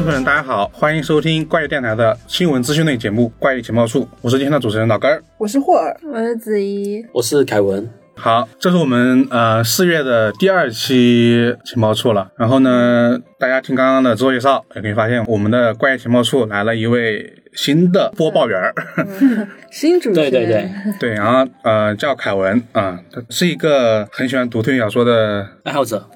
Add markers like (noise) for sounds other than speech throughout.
听众朋友们，大家好，欢迎收听怪异电台的新闻资讯类节目《怪异情报处》，我是今天的主持人老根儿。我是霍尔，我是子怡，我是凯文。好，这是我们呃四月的第二期情报处了。然后呢，大家听刚刚的自我介绍，也可以发现我们的怪异情报处来了一位新的播报员儿，(laughs) 新主持人，对对对，对，然后呃叫凯文啊，他是一个很喜欢读推理小说的爱好者，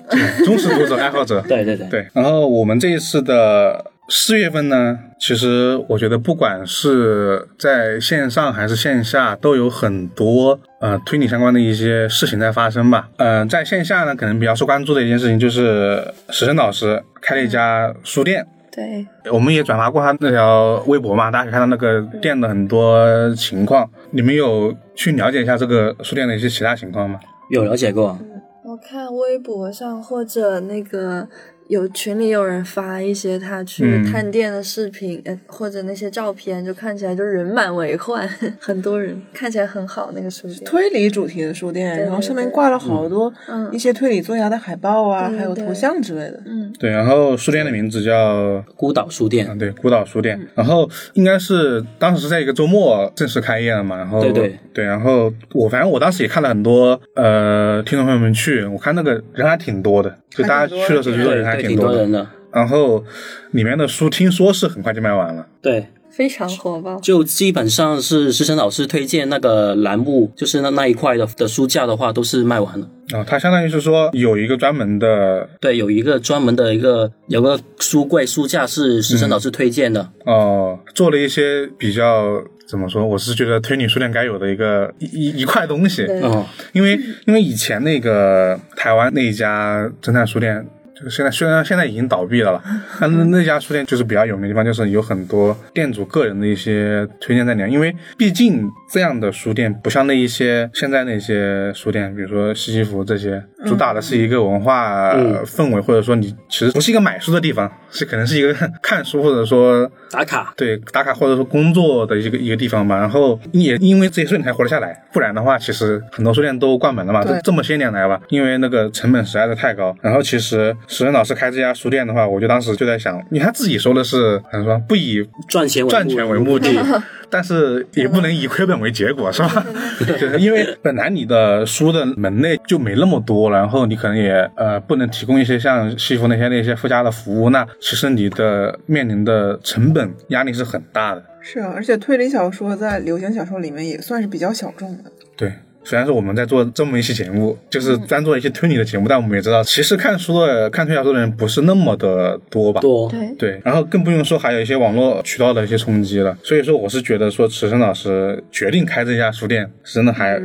忠实读者爱好者。(laughs) 对对对，对，然后我们这一次的四月份呢，其实我觉得不管是在线上还是线下，都有很多呃推理相关的一些事情在发生吧。呃，在线下呢，可能比较受关注的一件事情就是史生老师开了一家书店。对，我们也转发过他那条微博嘛，大家可以看到那个店的很多情况。你们有去了解一下这个书店的一些其他情况吗？有了解过。我看微博上或者那个有群里有人发一些他去嗯探店的视频，呃，或者那些照片，就看起来就人满为患，(laughs) 很多人，看起来很好那个书店。推理主题的书店，对然后上面挂了好多嗯一些推理作家的海报啊，还有头像之类的。嗯，对，然后书店的名字叫孤岛书啊，店，对，孤岛书店。然后应该是当时是在一个周末正式开业了嘛，然后对对然后我反正我当时也看了很多呃听众朋友们去，我看那个人还挺多的，就大家去的时候觉得人还，挺多。的。然后里面的书听说是很快就卖完了，对，非常火爆。就基本上是石生老师推荐那个栏目，就是那那一块的的书架的话，都是卖完了。啊，它相当于是说有一个专门的对，有一个专门的一个有个书柜书架是石生老师推荐的。哦、做了一些比较怎么说，我是觉得推理书店该有的一个一一一块东西，对哦，因为因为以前那个台湾那一家侦探书店，就是现在虽然现在已经倒闭了了，(laughs) 但是那家书店就是比较有名的地方，就是有很多店主个人的一些推荐在里面。因为毕竟这样的书店不像那一些现在那些书店，比如说西西弗这些，主打的是一个文化嗯氛围，或者说你其实不是一个买书的地方，是可能是一个 (laughs) 看书或者说打卡。对打卡或者说工作的一个一个地方吧。然后也因为这些书店才活得下来，不然的话，其实很多书店都关门了嘛。这这么些年来吧，因为那个成本实在是太高。然后其实史恩老师开这家书店的话，我就当时就在想，因为他自己说的是，怎么说不以赚钱为赚钱为目的，(laughs) 但是也不能以亏本为结果，是吧？就 (laughs) 是因为本来你的书的门类就没那么多，然后你可能也呃不能提供一些像西服那些那些附加的服务，那其实你的面临的成本压力是很大的。是啊，而且推理小说在流行小说里面也算是比较小众的。对，虽然说我们在做这么一期节目，就是专做一些推理的节目，但我们也知道，其实看书的、看推理小说的人不是那么的多吧？多。对，对，然后更不用说还有一些网络渠道的一些冲击了。所以说，我是觉得说，池生老师决定开这家书店，真的还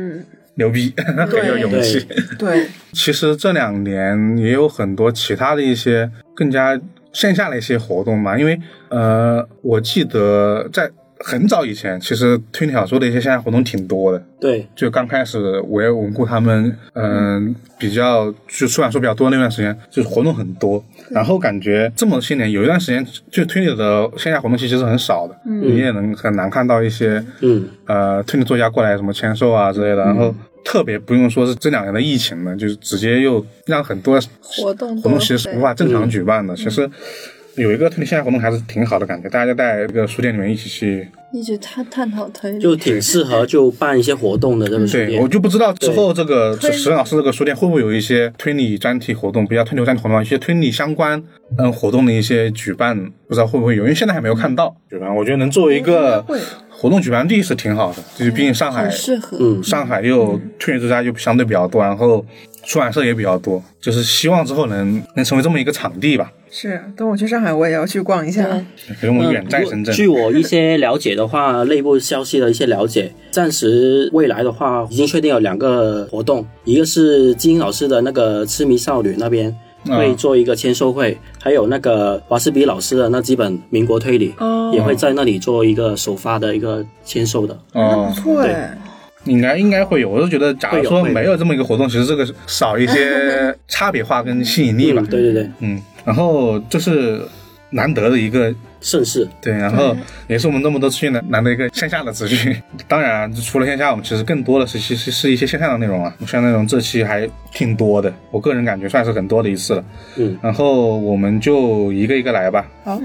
牛逼，(laughs) 很有勇气。对，(laughs) 其实这两年也有很多其他的一些更加线下的一些活动嘛，因为呃，我记得在很早以前，其实推理小说的一些线下活动挺多的。对，就刚开始我也稳固他们，嗯、比较就出版社比较多那段时间，就是活动很多。然后感觉这么些年，有一段时间就推理的线下活动其实是很少的，你也能很难看到一些嗯，呃推理作家过来什么签售啊之类的。然后特别不用说是这两年的疫情了，就是直接又让很多活动活动其实是无法正常举办的。其实有一个推理线下活动还是挺好的感觉，大家就在这个书店里面一起去一直探探讨推理，就挺适合就办一些活动的这个书对，我。就不知道之后这个石老师这个书店会不会有一些推理专题活动，比较推理专题活动，一些推理相关嗯活动的一些举办，不知道会不会有，因为现在还没有看到举办。我觉得能作为一个活动举办地是挺好的，就是毕竟上海适合。嗯，上海又推理之家又相对比较多，然后出版社也比较多，就是希望之后能能成为这么一个场地吧。是。等我去上海，我也要去逛一下。对，可是我们远在深圳，据我一些了解的话，内部消息的一些了解，暂时未来的话已经确定有两个活动，一个是金老师的那个痴迷少女那边。会做一个签售会，还有那个华士比老师的那几本民国推理，哦也会在那里做一个首发的一个签售的。哦不，错哎，应该应该会有。我就觉得，假如说没有这么一个活动，其实这个少一些差别化跟吸引力吧嗯。对对对，嗯，然后就是难得的一个盛世，对，然后也是我们那么多资讯难难得一个线下的资讯。(laughs) 当然啊，除了线下，我们其实更多的是其实是一些线上的内容啊，像内容这期还挺多的，我个人感觉算是很多的一次了。嗯，然后我们就一个一个来吧。好，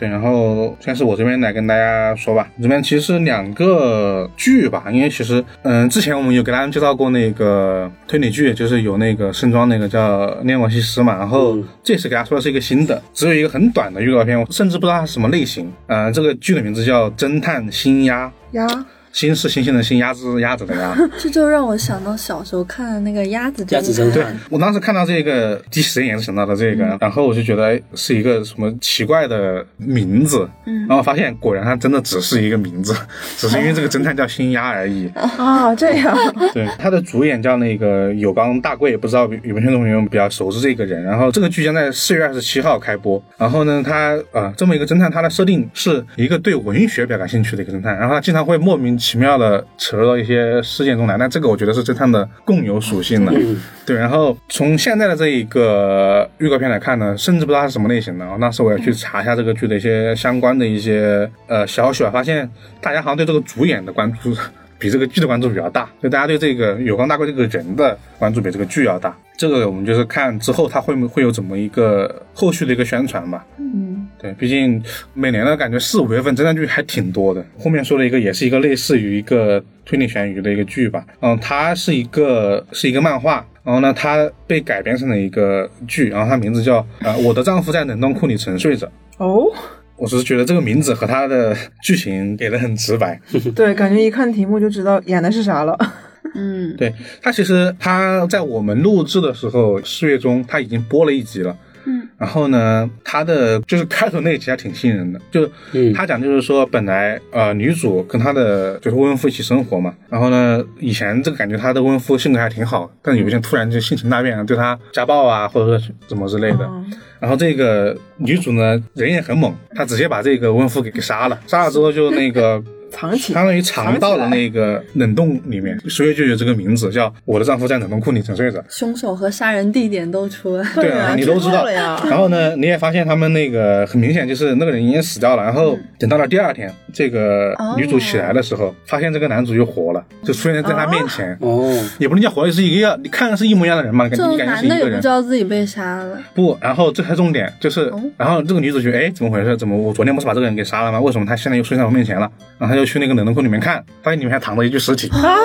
对，然后先是我这边来跟大家说吧，这边其实两个剧吧，因为其实，嗯，之前我们有给大家介绍过那个推理剧，就是有那个盛装那个叫《涅摩西施》嘛，然后这次给大家说的是一个新的，只有一个很短的预告片，我甚至不知道它是什么类型。嗯、这个剧的名字叫《侦探新鸭》，呀，新是星星的星，鸭子是鸭子的鸭。(laughs) 这就让我想到小时候看的那个鸭子鸭子侦探探，我当时看到这个第一时间也是想到了这个，然后我就觉得哎是一个什么奇怪的名字，嗯，然后发现果然它真的只是一个名字，(laughs) 只是因为这个侦探叫新鸭而已。啊，(laughs) 这样，对，他的主演叫那个有冈大贵，不知道有没有听众朋友比较熟知这个人。然后这个剧将在四月二十七号开播。然后呢，他呃这么一个侦探，他的设定是一个对文学比较感兴趣的一个侦探，然后他经常会莫名其妙的扯入到一些事件中来。那这个我觉得是侦探的共有属性了。对，然后从现在的这一个预告片来看呢，甚至不知道它是什么类型的。然后当时我也去查一下这个剧的一些相关的一些呃消息啊，发现大家好像对这个主演的关注比这个剧的关注比较大，就大家对这个有光大贵这个人的关注比这个剧要大。这个我们就是看之后他会不会有怎么一个后续的一个宣传吧。嗯，对，毕竟每年的感觉四五月份侦探剧还挺多的。后面说了一个，也是一个类似于一个推理悬疑的一个剧吧。嗯，它是一个是一个漫画，然后呢，它被改编成了一个剧，然后它名字叫呃，我的丈夫在冷冻库里沉睡着。哦，我只是觉得这个名字和它的剧情给的很直白。(laughs) 对，感觉一看题目就知道演的是啥了。(laughs) 嗯，对它其实它在我们录制的时候，四月中它已经播了一集了。嗯，然后呢，他的就是开头那一集还挺吸引人的，就嗯。他讲就是说，本来呃女主跟她的就是未婚夫一起生活嘛，然后呢，以前这个感觉她的未婚夫性格还挺好，但有一天突然就性情大变，对她家暴啊，或者说怎么之类的。嗯然后这个女主呢人也很猛，她直接把这个未婚夫给给杀了，杀了之后就那个藏起相当于藏到了那个冷冻里面，所以就有这个名字叫“我的丈夫在冷冻库里沉睡着”。凶手和杀人地点都出来。对啊，(laughs) 你都知道了呀。然后呢，你也发现他们那个很明显就是那个人已经死掉了。然后等到了第二天，这个女主起来的时候，发现这个男主又活了，就出现在她面前。哦，也不能叫活了，是一个样，你看着是一模一样的人嘛，感觉你感觉是一个人男的也不知。道自己被杀了，不，然后这才重点，就是，然后这个女主角，哎，怎么回事？怎么我昨天不是把这个人给杀了吗？为什么他现在又出现在我面前了？然后他就去那个冷冻库里面看，发现里面还躺着一具尸体，啊，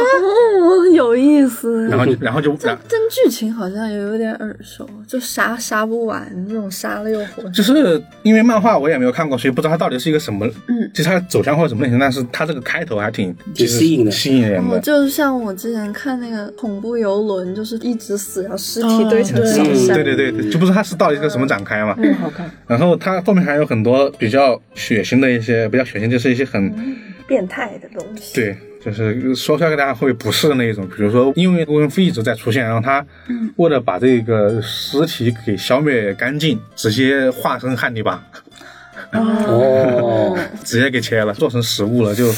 (laughs) 有意思。然后就，(laughs) 然后就，这这剧情好像也有点耳熟，就杀杀不完这种杀了又活。就是因为漫画我也没有看过，所以不知道它到底是一个什么，嗯，其实它走向或者什么类型，但是它这个开头还挺其实吸引的吸引人哦，的。就像我之前看那个恐怖游轮，就是一直死，然后尸体堆成山。对对对对，就不知道它是到底是个什么展开嘛。嗯，好看。然后它后面还有很多比较血腥的一些，比较血腥就是一些很变态的东西。对，就是说出来给大家会不适的那一种。比如说，因为未婚夫一直在出现，然后他为了把这个尸体给消灭干净，直接化身汉尼拔，哦，(laughs) 直接给切了，做成食物了。就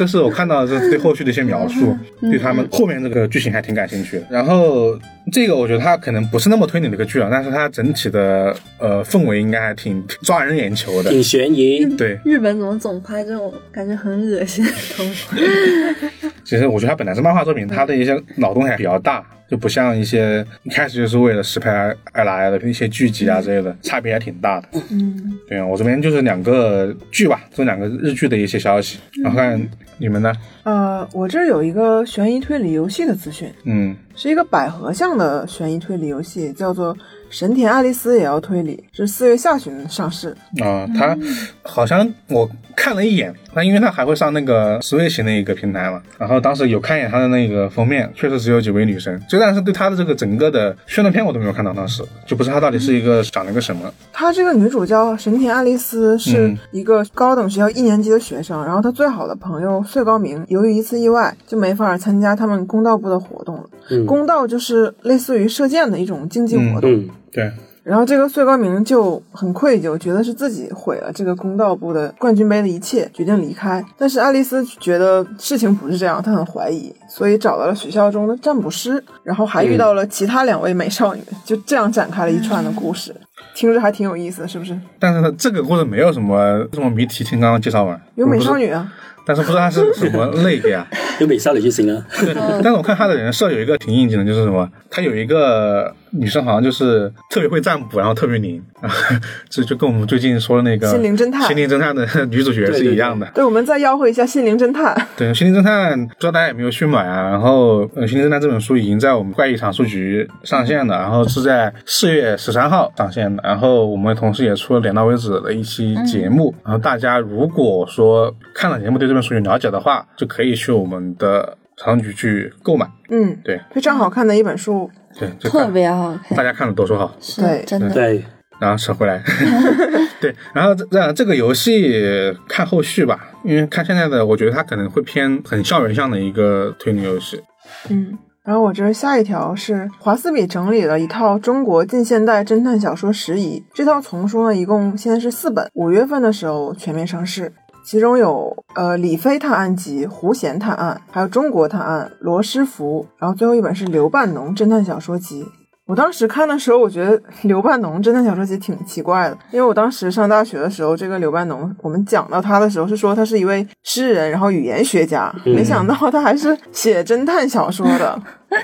这是我看到这对后续的一些描述，对他们后面这个剧情还挺感兴趣的。然后这个我觉得它可能不是那么推理的一个剧啊，但是它整体的呃氛围应该还挺挺抓人眼球的。挺悬疑，对，日本怎么总拍这种感觉很恶心的东西？(laughs) 其实我觉得它本来是漫画作品，它的一些脑洞还比较大，就不像一些一开始就是为了实拍而而来的一些剧集啊之类的，差别还挺大的。嗯，对啊，我这边就是两个剧吧，这两个日剧的一些消息，然后看你们呢？呃，我这儿有一个悬疑推理游戏的资讯，嗯，是一个百合向的悬疑推理游戏，叫做《神田爱丽丝也要推理》，是四月下旬上市。啊，它好像我看了一眼，那因为它还会上那个 Switch 那个平台嘛，然后当时有看一眼它的那个封面，确实只有几位女生，就但是对它的这个整个的宣传片我都没有看到，当时就不知道它到底是一个长了一个什么。她这个女主叫神田爱丽丝，是嗯一个高等学校一年级的学生，然后她最好的朋友穗高明由于一次意外就没法参加他们公道部的活动了。嗯公道就是类似于射箭的一种竞技活动。嗯，对，然后这个穗高明就很愧疚，觉得是自己毁了这个公道部的冠军杯的一切，决定离开。但是爱丽丝觉得事情不是这样，她很怀疑，所以找到了学校中的占卜师，然后还遇到了其他两位美少女，就这样展开了一串的故事。听着还挺有意思，是不是？但是呢，这个故事没有什么什么谜题，听刚刚介绍完，有美少女，女啊，但是不知道它是什么类别啊。(laughs) 有美少女就行了。对，但是我看他的人设有一个挺应景的，就是什么，他有一个女生好像就是特别会占卜，然后特别灵，(laughs) 啊，这就跟我们最近说的那个心灵侦探心灵侦探的 (laughs) 女主角是一样的。对，我们再吆喝一下《心灵侦探》。对，心灵侦探不知道大家有没有去买啊？然后，呃，心灵侦探这本书已经在我们怪异藏书局上线了，然后是在四月十三号上线的。然后我们同时也出了点到为止的一期节目。然后大家如果说看了节目对这本书有了解的话，就可以去我们的藏书局去购买。嗯，对非常好看的一本书。对，特别好看，大家看了都说好。是对真的。对，然后扯回来，(laughs) 对，然后这这这个游戏看后续吧，因为看现在的，我觉得它可能会偏很校园向的一个推理游戏。嗯，然后我这儿下一条是华斯比整理了一套中国近现代侦探小说拾遗，这套丛书呢一共现在是四本，五月份的时候全面上市。其中有呃李飞探案集、胡贤探案，还有中国探案、罗斯福，然后最后一本是刘半农侦探小说集。我当时看的时候，我觉得刘半农侦探小说集挺奇怪的，因为我当时上大学的时候，这个刘半农我们讲到他的时候是说他是一位诗人，然后语言学家，没想到他还是写侦探小说的。(laughs)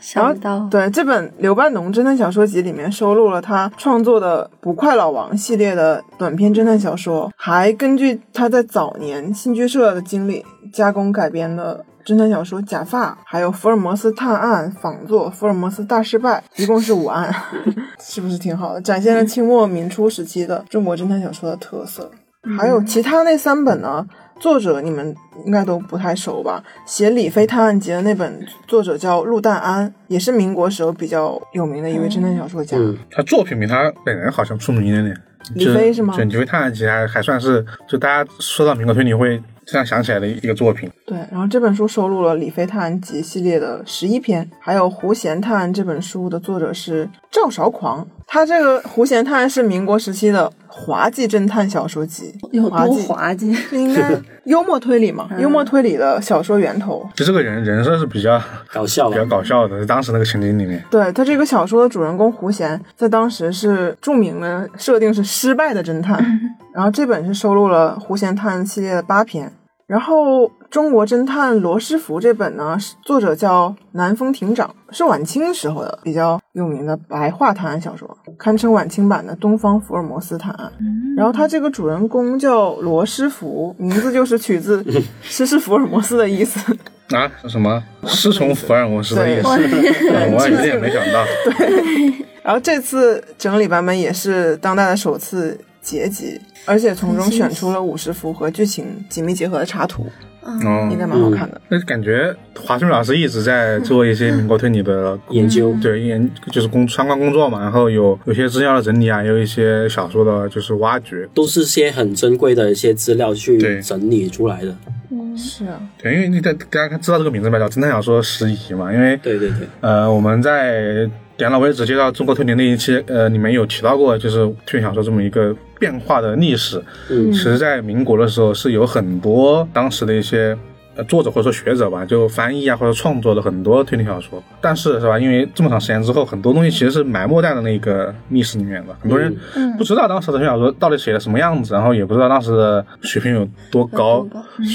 想不到，对，这本刘半农侦探小说集里面收录了他创作的《不快老王》系列的短篇侦探小说，还根据他在早年新剧社的经历加工改编的侦探小说《假发》，还有《福尔摩斯探案》仿作《福尔摩斯大失败》，一共是五案，(laughs) 是不是挺好的？展现了清末民初时期的中国侦探小说的特色。还有其他那三本呢？作者你们应该都不太熟吧？写《李飞探案集》的那本作者叫陆淡安，也是民国时候比较有名的一位侦探小说家。嗯，他作品比他本人好像出名一点点。李飞是吗就李飞探案集还还算是，就大家说到民国推理会这样想起来的一个作品。对，然后这本书收录了《李飞探案集》系列的十一篇，还有《胡贤探案》这本书的作者是赵韶狂。他这个《胡贤探案》是民国时期的滑稽侦探小说集，有多稽滑稽？(laughs) 应该幽默推理嘛？(laughs) 幽默推理的小说源头。就这个人人设是比较搞笑比较。搞笑的，在当时那个情景里面。对他这个小说的主人公胡贤，在当时是著名的设定是失败的侦探，(laughs) 然后这本是收录了胡贤探案系列的八篇。然后中国侦探罗斯福这本呢，是作者叫南风亭长，是晚清时候的比较有名的白话探案小说，堪称晚清版的东方福尔摩斯探案。然后他这个主人公叫罗斯福，名字就是取自 (laughs) 诗是福尔摩斯的意思。啊，什么师从福尔摩斯的意思？对我有点没想到。(laughs) 对然后这次整理版本也是当代的首次结集，而且从中选出了五十幅和剧情紧密结合的插图，嗯。应，该蛮好看的。那感觉华春老师一直在做一些民国推理的研究。对研就是工相关工作嘛，然后有有些资料的整理啊，也有一些小说的就是挖掘。都是些很珍贵的一些资料去整理出来的。嗯。是啊，对，因为你在大家知道这个名字吧，叫侦探小说拾遗嘛，因为对对对，呃，我们在点了，我也只介绍中国推理那一期，呃，里面有提到过，就是推理小说这么一个变化的历史。嗯其实，在民国的时候，是有很多当时的一些呃作者或者说学者吧，就翻译啊或者创作的很多推理小说。但是是吧，因为这么长时间之后，很多东西其实是埋没在了那个历史里面的，很多人不知道当时的推理小说到底写的什么样子，然后也不知道当时的水平有多高。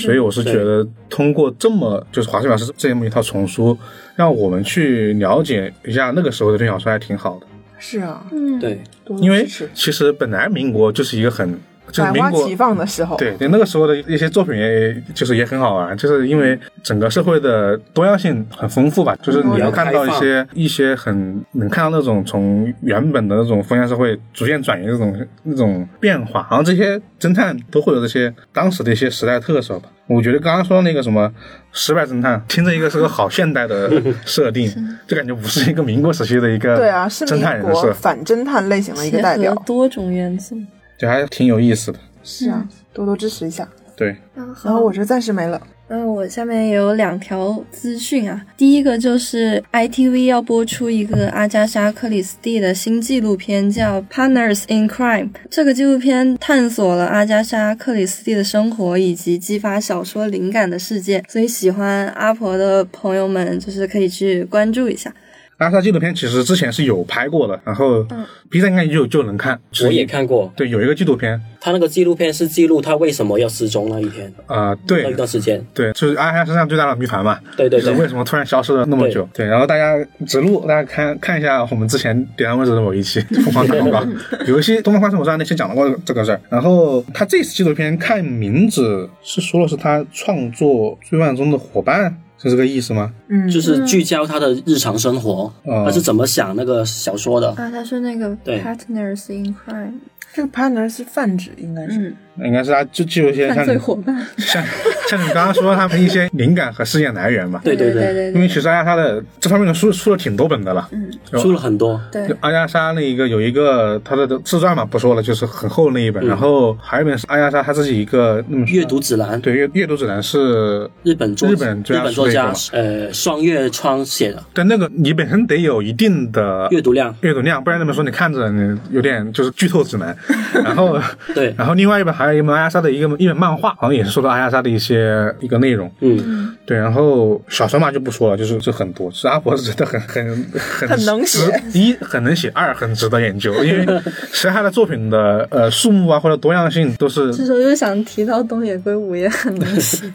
所以我是觉得，通过这么就是华生老师这么一套丛书，让我们去了解一下那个时候的推理小说，还挺好的。是啊，嗯，对，因为其实本来民国就是一个很就是民国百花齐放的时候，对对，那个时候的一些作品也就是也很好玩，就是因为整个社会的多样性很丰富吧，就是你能看到一些一些很能看到那种从原本的那种封建社会逐渐转移的那种那种变化，然后这些侦探都会有这些当时的一些时代特色吧。我觉得刚刚说那个什么失败侦探，听着一个是个好现代的 (laughs) 设定，就感觉不是一个民国时期的一个对啊，是侦民国探人设，反侦探类型的一个代表。多种元素。就还挺有意思的。是啊，多多支持一下。对，然然后我这暂时没了。那我下面也有两条资讯啊。第一个就是 ITV 要播出一个阿加莎·克里斯蒂的新纪录片，叫《Partners in Crime》。这个纪录片探索了阿加莎·克里斯蒂的生活以及激发小说灵感的世界，所以喜欢阿婆的朋友们就是可以去关注一下。阿莎纪录片其实之前是有拍过的，然后 B 站应该就就能看。我也看过，对，有一个纪录片，他那个纪录片是记录他为什么要失踪那一天，啊、那对一段时间。对，就是阿莎身上最大的谜团嘛。对对对，就是为什么突然消失了那么久？对，然后大家指路，大家看看一下我们之前点燃文字的某一期疯狂打广告，有一期《东方快生活》上那期讲到过这个事儿。然后他这次纪录片看名字是说的是他创作追梦中的伙伴，是这个意思吗？嗯，就是聚焦他的日常生活，哦他是怎么想那个小说的。啊，他是那个对 partners in crime，这个 partners 是泛指，应该是。嗯，应该是他就记录一些像你伙伴。像像你刚刚说他们一些灵感和事件来源吧。对对对，对对因为其实阿加莎的这方面的书出了挺多本的了，嗯，有出了很多。对。就阿加莎那一个有一个他的自传嘛，不说了，就是很厚的那一本，嗯。然后还有一本是阿加莎他自己一个阅读指南，对阅阅读指南是日本作日本作家日本作家呃双月窗写的。但那个你本身得有一定的阅读量，阅读量，不然那本书你看着你有点就是剧透指南。(laughs) 然后对，然后另外一本还有一本阿加莎的一个一本漫画，好像也是说到阿加莎的一些一个内容。嗯，对，然后小说嘛就不说了，就是就很多。是阿婆是真的很很很很能写一很能写，二很值得研究，因为其实他的作品的呃数目啊或者多样性都是这时候又想提到东野圭吾也很能写，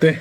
对，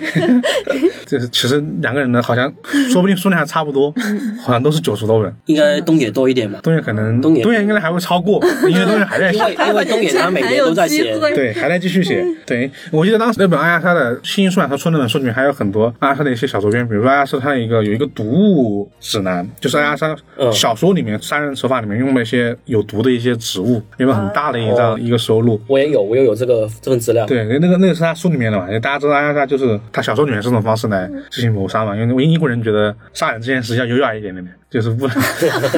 就是其实两个人呢好像说不定数量还差不多，好像都是九十多本。应该东野多一点吧，东野可能东野东野应该还会超过，因为东野还在写。因为东野他每年都在写，对，还在继续写。对，我记得当时那本阿亚莎的新书啊，他出那本书里面还有很多阿亚莎的一些小周边，比如说阿亚莎他的一个有一个毒物指南，就是阿亚莎嗯小说里面杀人手法里面用的一些有毒的一些植物，有个很大的一张哦一个收录。我也有，我也有这个这份资料。对，那个那个是他书里面的嘛，因为大家知道阿亚莎就是他小说里面是这种方式来进行谋杀嘛，因为英国人觉得杀人这件事要优雅一点点，就是不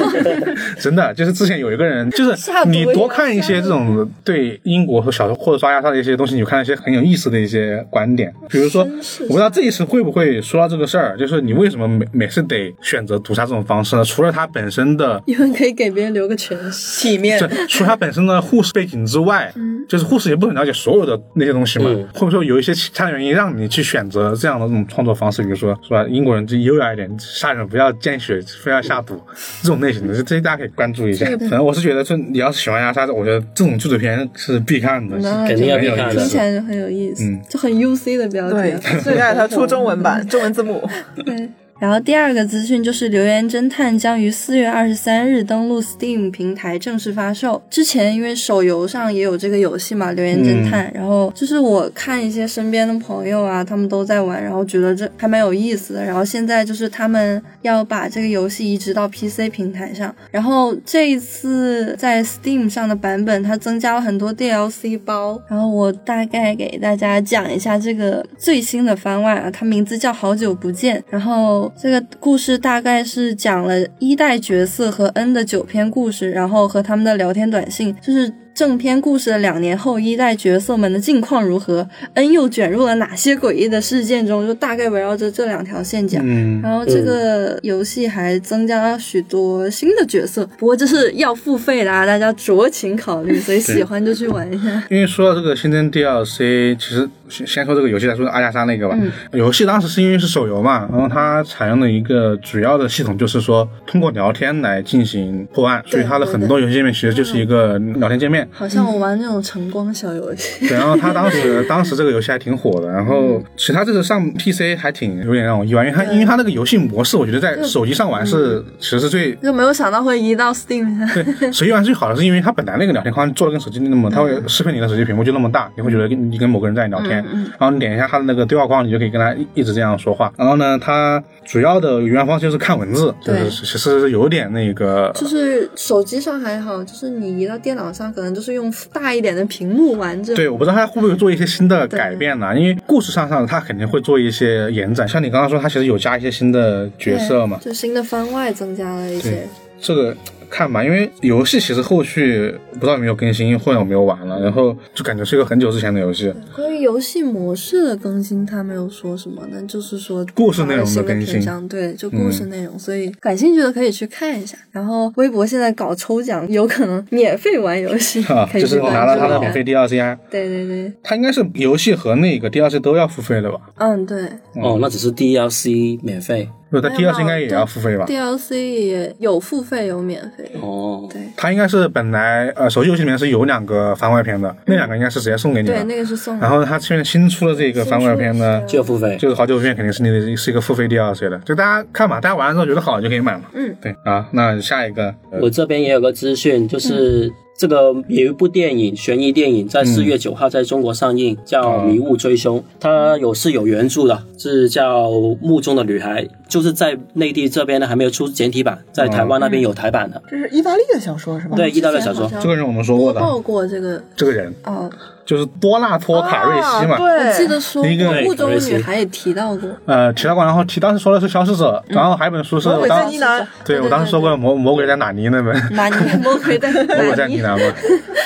(laughs) 真的就是之前有一个人，就是你多看一些这种对英国和小说或者刷牙上的一些东西，你就看到一些很有意思的一些观点，比如说我不知道这一次会不会说到这个事儿，就是你为什么每每次得选择毒杀这种方式呢？除了他本身的因为可以给别人留个全。体面这，除了他本身的护士背景之外，就是护士也不很了解所有的那些东西嘛，嗯会不会说有一些其他的原因让你去选择这样的这种创作方式？比如说，是吧？英国人就优雅一点，杀人不要见血，非要下毒这种类型的，这这些大家可以关注一下。反正我是觉得，就你要是喜欢压杀，我觉得这种剧组片是必看的。那肯定要必看的听起来就很有意思，嗯就很 UC 的标对题。，最爱它出中文版，(laughs) 中文字幕。对。然后第二个资讯就是《留言侦探》将于四月二十三日登陆 Steam 平台正式发售。之前因为手游上也有这个游戏嘛，《留言侦探》然后就是我看一些身边的朋友啊，他们都在玩，然后觉得这还蛮有意思的。然后现在就是他们要把这个游戏移植到 PC 平台上，然后这一次在 Steam 上的版本，它增加了很多 DLC 包。然后我大概给大家讲一下这个最新的番外啊，它名字叫《好久不见》，然后这个故事大概是讲了一代角色和 N 的九篇故事，然后和他们的聊天短信，就是。正片故事的两年后，一代角色们的近况如何恩又卷入了哪些诡异的事件中？就大概围绕着这两条线讲。嗯，然后这个游戏还增加了许多新的角色，不过这是要付费的啊，大家酌情考虑，所以喜欢就去玩一下。(laughs) 因为说到这个新增 DLC，其实先先说这个游戏来说，阿加莎那个吧。嗯游戏当时是因为是手游嘛，然后它采用的一个主要的系统就是说通过聊天来进行破案，所以它的很多游戏界面其实就是一个聊天界面。好像我玩那种晨光小游戏，对，然后他当时 (laughs) 当时这个游戏还挺火的，然嗯后其实它这个上 PC 还挺有点让我意外，因为它因为它那个游戏模式，我觉得在手机上玩是其实是最就没有想到会移到 Steam 上。对，手机玩最好的是因为它本来那个聊天框做的跟手机那么，它会适配你的手机屏幕就那么大，你会觉得跟你跟某个人在聊天，然后你点一下他的那个对话框，你就可以跟他一一直这样说话。然后呢，它主要的语言方式就是看文字，就是对其实有点那个，就是手机上还好，就是你移到电脑上，可能就是用大一点的屏幕玩着。对，我不知道它会不会做一些新的改变呢？因为故事上上它肯定会做一些延展，像你刚刚说，它其实有加一些新的角色嘛，就新的番外增加了一些。这个看吧，因为游戏其实后续不知道有没有更新，或者有没有玩了，然后就感觉是一个很久之前的游戏。关于游戏模式的更新，他没有说什么，那就是说故事内容的更新，对，就故事内容，所以感兴趣的可以去看一下。然后微博现在搞抽奖，有可能免费玩游戏，啊，就是拿了他的免费 DLC 啊，对对对，他应该是游戏和那个 DLC 都要付费的吧？嗯对，哦，那只是 DLC 免费，不，它 DLC 应该也要付费吧？DLC 也有付费有免费。哦，对它应该是本来呃手机游戏里面是有两个番外篇的，那两个应该是直接送给你对，那个是送的。然后它现在新出的这个番外篇呢，就要付费。就是好久不见肯定是你的是一个付费 DLC 的，就大家看嘛，大家玩了之后觉得好就可以买嘛。嗯，对啊，那下一个，呃我这边也有个资讯，嗯就是这个有一部电影，悬疑电影，在四月九号在中国上映，叫《迷雾追凶》，它有是有原著的，是叫《墓中的女孩》，就是在内地这边呢还没有出简体版，在台湾那边有台版的。这是意大利的小说是吧？对，意大利小说。这个人我们说过的，播报过这个这个人。哦，就是多纳托卡瑞西嘛。啊对，我记得说一个过，雾中女孩也提到过。呃，提到过，然后提当时说的是消失者，然后还有一本书是魔鬼我当在呢喃，对我当时说过的魔魔鬼在哪尼那本，哪尼魔鬼在魔鬼在哪尼？尼南嘛，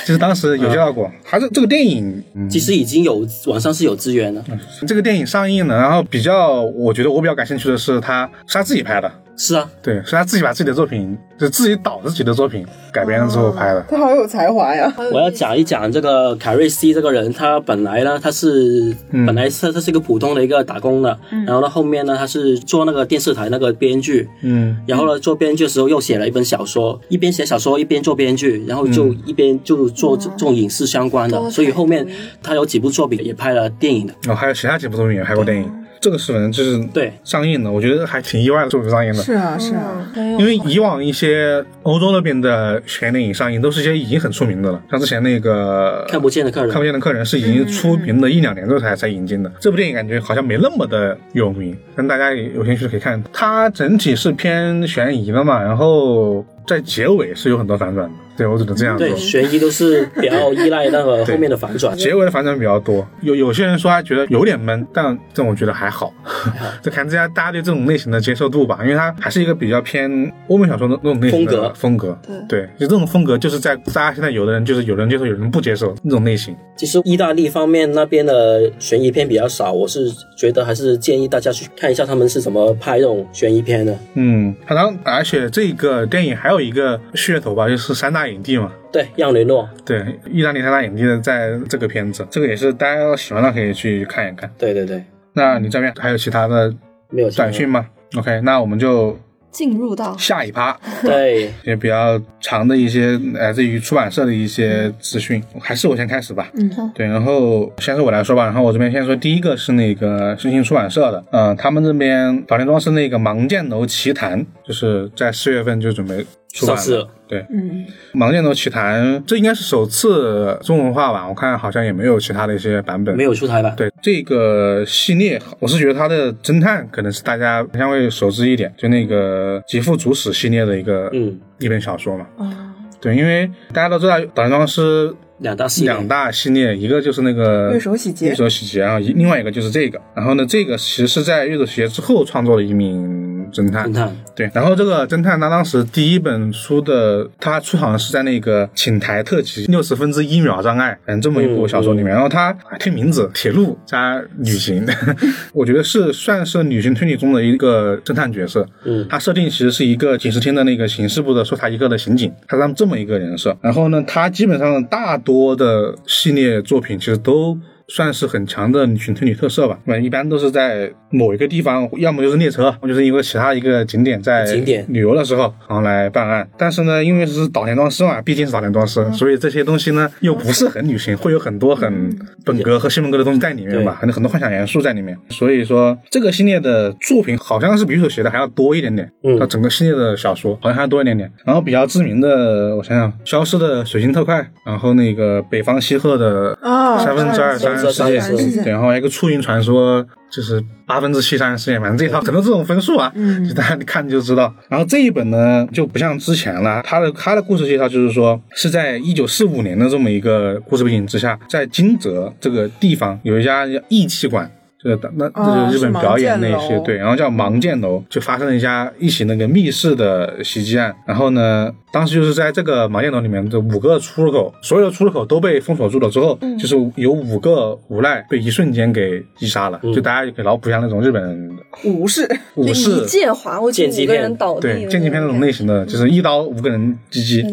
就是当时有介绍过，还是这个电影，嗯，其实已经有网上是有资源的，这个电影上映了，然后比较，我觉得我比较感兴趣的是他是他自己拍的，是啊，对，是他自己把自己的作品，就自己导自己的作品改编了之后拍的。他好有才华呀！我要讲一讲这个凯瑞西这个人，他本来呢，他是、本来他他是一个普通的一个打工的，然后呢后面呢他是做那个电视台那个编剧，嗯，然后呢做编剧的时候又写了一本小说，一边写小说一边做编剧，然后就一边就做这这种影视相关的，所以后面他有几部作品也拍了电影的，哦还有其他几部作品也拍过电影，这个是反正就是对上映的，我觉得还挺意外的，作品上映的。是啊，是啊，嗯因为以往一些欧洲那边的悬疑电影上映，都是一些已经很出名的了，像之前那个看不见的客人看不见的客人是已经出名了一两年之后才才引进的。这部电影感觉好像没那么的有名，但大家有兴趣可以看。它整体是偏悬疑的嘛，然后在结尾是有很多反转的。对我只能这样说。对悬疑都是比较依赖那个 (laughs) 后面的反转，结尾的反转比较多，有有些人说他觉得有点闷，但这我觉得还好，(laughs) 就看大家大家对这种类型的接受度吧，因为它还是一个比较偏欧美小说的那种类型的风格风格，对，就这种风格就是在大家现在有的人就是有人接受，有人不接受那种类型，其实意大利方面那边的悬疑片比较少，我是觉得还是建议大家去看一下他们是怎么拍这种悬疑片的。嗯，然后而且这个电影还有一个噱头吧，就是三大影帝嘛。对，让雷诺，对，意大利三大影帝的在这个片子，这个也是大家要喜欢的可以去看一看。对对对，那你这边还有其他的没有短讯吗？OK，那我们就进入到下一趴。(laughs) 对，(laughs) 也比较长的一些来自于出版社的一些资讯，还是我先开始吧。嗯好对，然后先是我来说吧，然后我这边先说第一个是那个新兴出版社的，嗯、他们这边宝莲庄是那个《盲剑楼奇谭》，就是在四月份就准备上市了。对，嗯，《盲剑的奇谭》这应该是首次中文化吧？我看好像也没有其他的一些版本。没有出台吧？对这个系列，我是觉得它的侦探可能是大家相对熟知一点，就那个《极富主使》系列的一个、嗯，一本小说嘛。啊，对，因为大家都知道导莲庄是两大系列两大系列，一个就是那个月手洗洁月手洗洁，然后一另外一个就是这个。然后呢，这个其实是在月手洗洁之后创作的一名侦探侦。探，对，然后这个侦探他当时第一本书的他出场是在那个请台特辑六十分之一秒障碍，嗯，这么一部小说里面，然后他听名字铁路加旅行，(laughs) 我觉得是算是旅行推理中的一个侦探角色。嗯，他设定其实是一个警视厅的那个刑事部的搜查一课的刑警，他是这么一个人设。然后呢，他基本上大多的系列作品其实都。算是很强的旅行推理特色吧，那一般都是在某一个地方，要么就是列车，要么就是因为其他一个景点，在景点旅游的时候，然后来办案。但是呢，因为是岛田庄司嘛，毕竟是岛田庄司，所以这些东西呢又不是很旅行，会有很多很本格和新本格的东西在里面吧，很很多幻想元素在里面。所以说，这个系列的作品好像是比手写的还要多一点点。嗯它整个系列的小说好像还要多一点点。然后比较知名的，我想想，消失的水晶特快，然后那个北方西鹤的啊三分之二三三世界然后还有一个初云传说，就是八分之七三世界，反正这一套很多这种分数啊，嗯就大家看就知道。然后这一本呢就不像之前了，它的它的故事介绍就是说是在一九四五年的这么一个故事背景之下，在金泽这个地方有一家义气馆。就是那哦就是日本表演那些对，然后叫盲剑楼，就发生了一家一起那个密室的袭击案。然后呢，当时就是在这个盲剑楼里面的五个出入口，所有的出入口都被封锁住了之后，就是有五个无赖被一瞬间给击杀了。就大家也可以脑补一下那种日本武士，武士一介划过去，五个人倒地，对剑击片那种类型的，就是一刀五个人击击。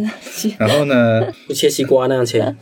然后呢，(laughs) 就切西瓜那样切。啊，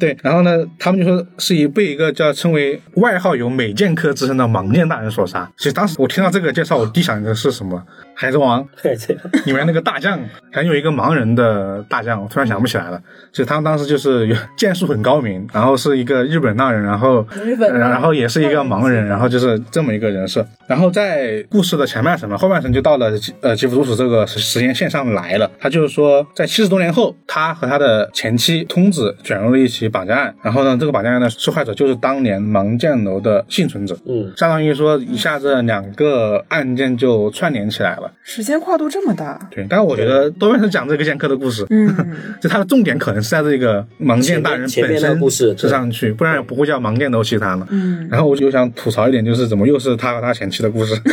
对，然后呢，他们就说是一被一个叫称为外号有美剑客客之称的盲剑大人所杀。其实当时我听到这个介绍，我第一想的是什么？《海贼王》(laughs) 对这样，里面那个大将，还有一个盲人的大将，我突然想不起来了。就他当时就是有剑术很高明，然后是一个日本浪人，然后日本然后也是一个盲人，然后就是这么一个人设。然后在故事的前半程嘛，后半程就到了吉呃吉普鲁史这个时时间线上来了。他就是说，在七十多年后，他和他的前妻通子卷入了一起绑架案。然后呢，这个绑架案的受害者就是当年盲剑楼的幸存者。嗯，相当于说一下子两个案件就串联起来了。时间跨度这么大，对，但是我觉得多半是讲这个剑客的故事。嗯，(laughs) 就它的重点可能是在这个盲剑大人本身个故事之上去，不然也不会叫盲剑楼奇谭了。嗯，然后我就想吐槽一点，就是怎么又是他和他前妻的故事？(laughs)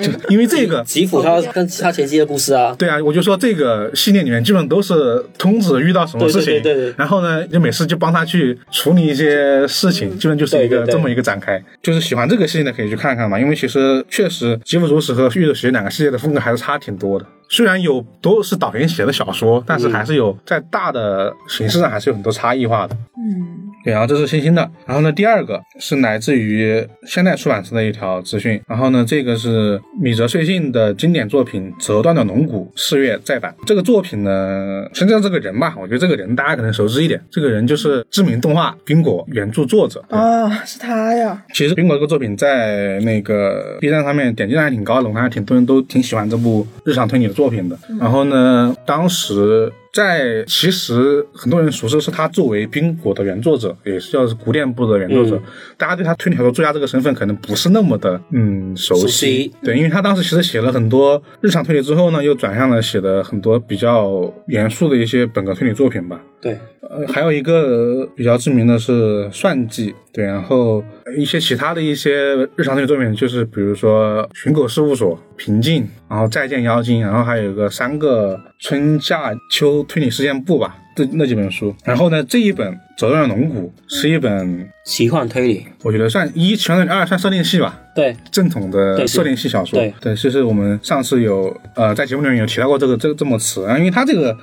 就因为这个，吉普他跟他前妻的故事啊，对啊，我就说这个系列里面基本都是通子遇到什么事情，对对对对对然后呢，就每次就帮他去处理一些事情，基本就是一个这么一个展开。就是喜欢这个系列的可以去看看嘛，因为其实确实吉普主史和玉的学两个系列的风格还是差挺多的。虽然有都是岛田写的小说，但是还是有在大的形式上还是有很多差异化的。嗯，对，然后这是星星的，然后呢，第二个是来自于现代出版社的一条资讯，然后呢，这个是米泽穗信的经典作品《折断的龙骨》四月再版。这个作品呢，先讲这个人吧，我觉得这个人大家可能熟知一点，这个人就是知名动画《冰果》原著作者。对啊，是他呀，其实《冰果》这个作品在那个 B 站上面点击量还挺高的，我看还挺多人都挺喜欢这部日常推理的作品的。然后呢，当时在其实很多人熟知是他作为《冰果》的原作者，也是叫是古典部的原作者，大家对他推理小说作家这个身份可能不是那么的嗯熟悉。熟悉对，因为他当时其实写了很多日常推理之后呢，又转向了写的很多比较严肃的一些本格推理作品吧。对，呃，还有一个比较知名的是《算计》，对，然后一些其他的一些日常推理作品，就是比如说《寻狗事务所》《平静》，然后《再见妖精》，然后还有一个三个春夏秋推理事件簿吧，这那几本书。然后呢，这一本《责任的龙骨》是一本，奇幻推理，我觉得算一奇幻推理，二算设定系吧。对，正统的设定系小说，对。对，就是我们上次有呃在节目里面有提到过这个这个这么词。啊，因为它这个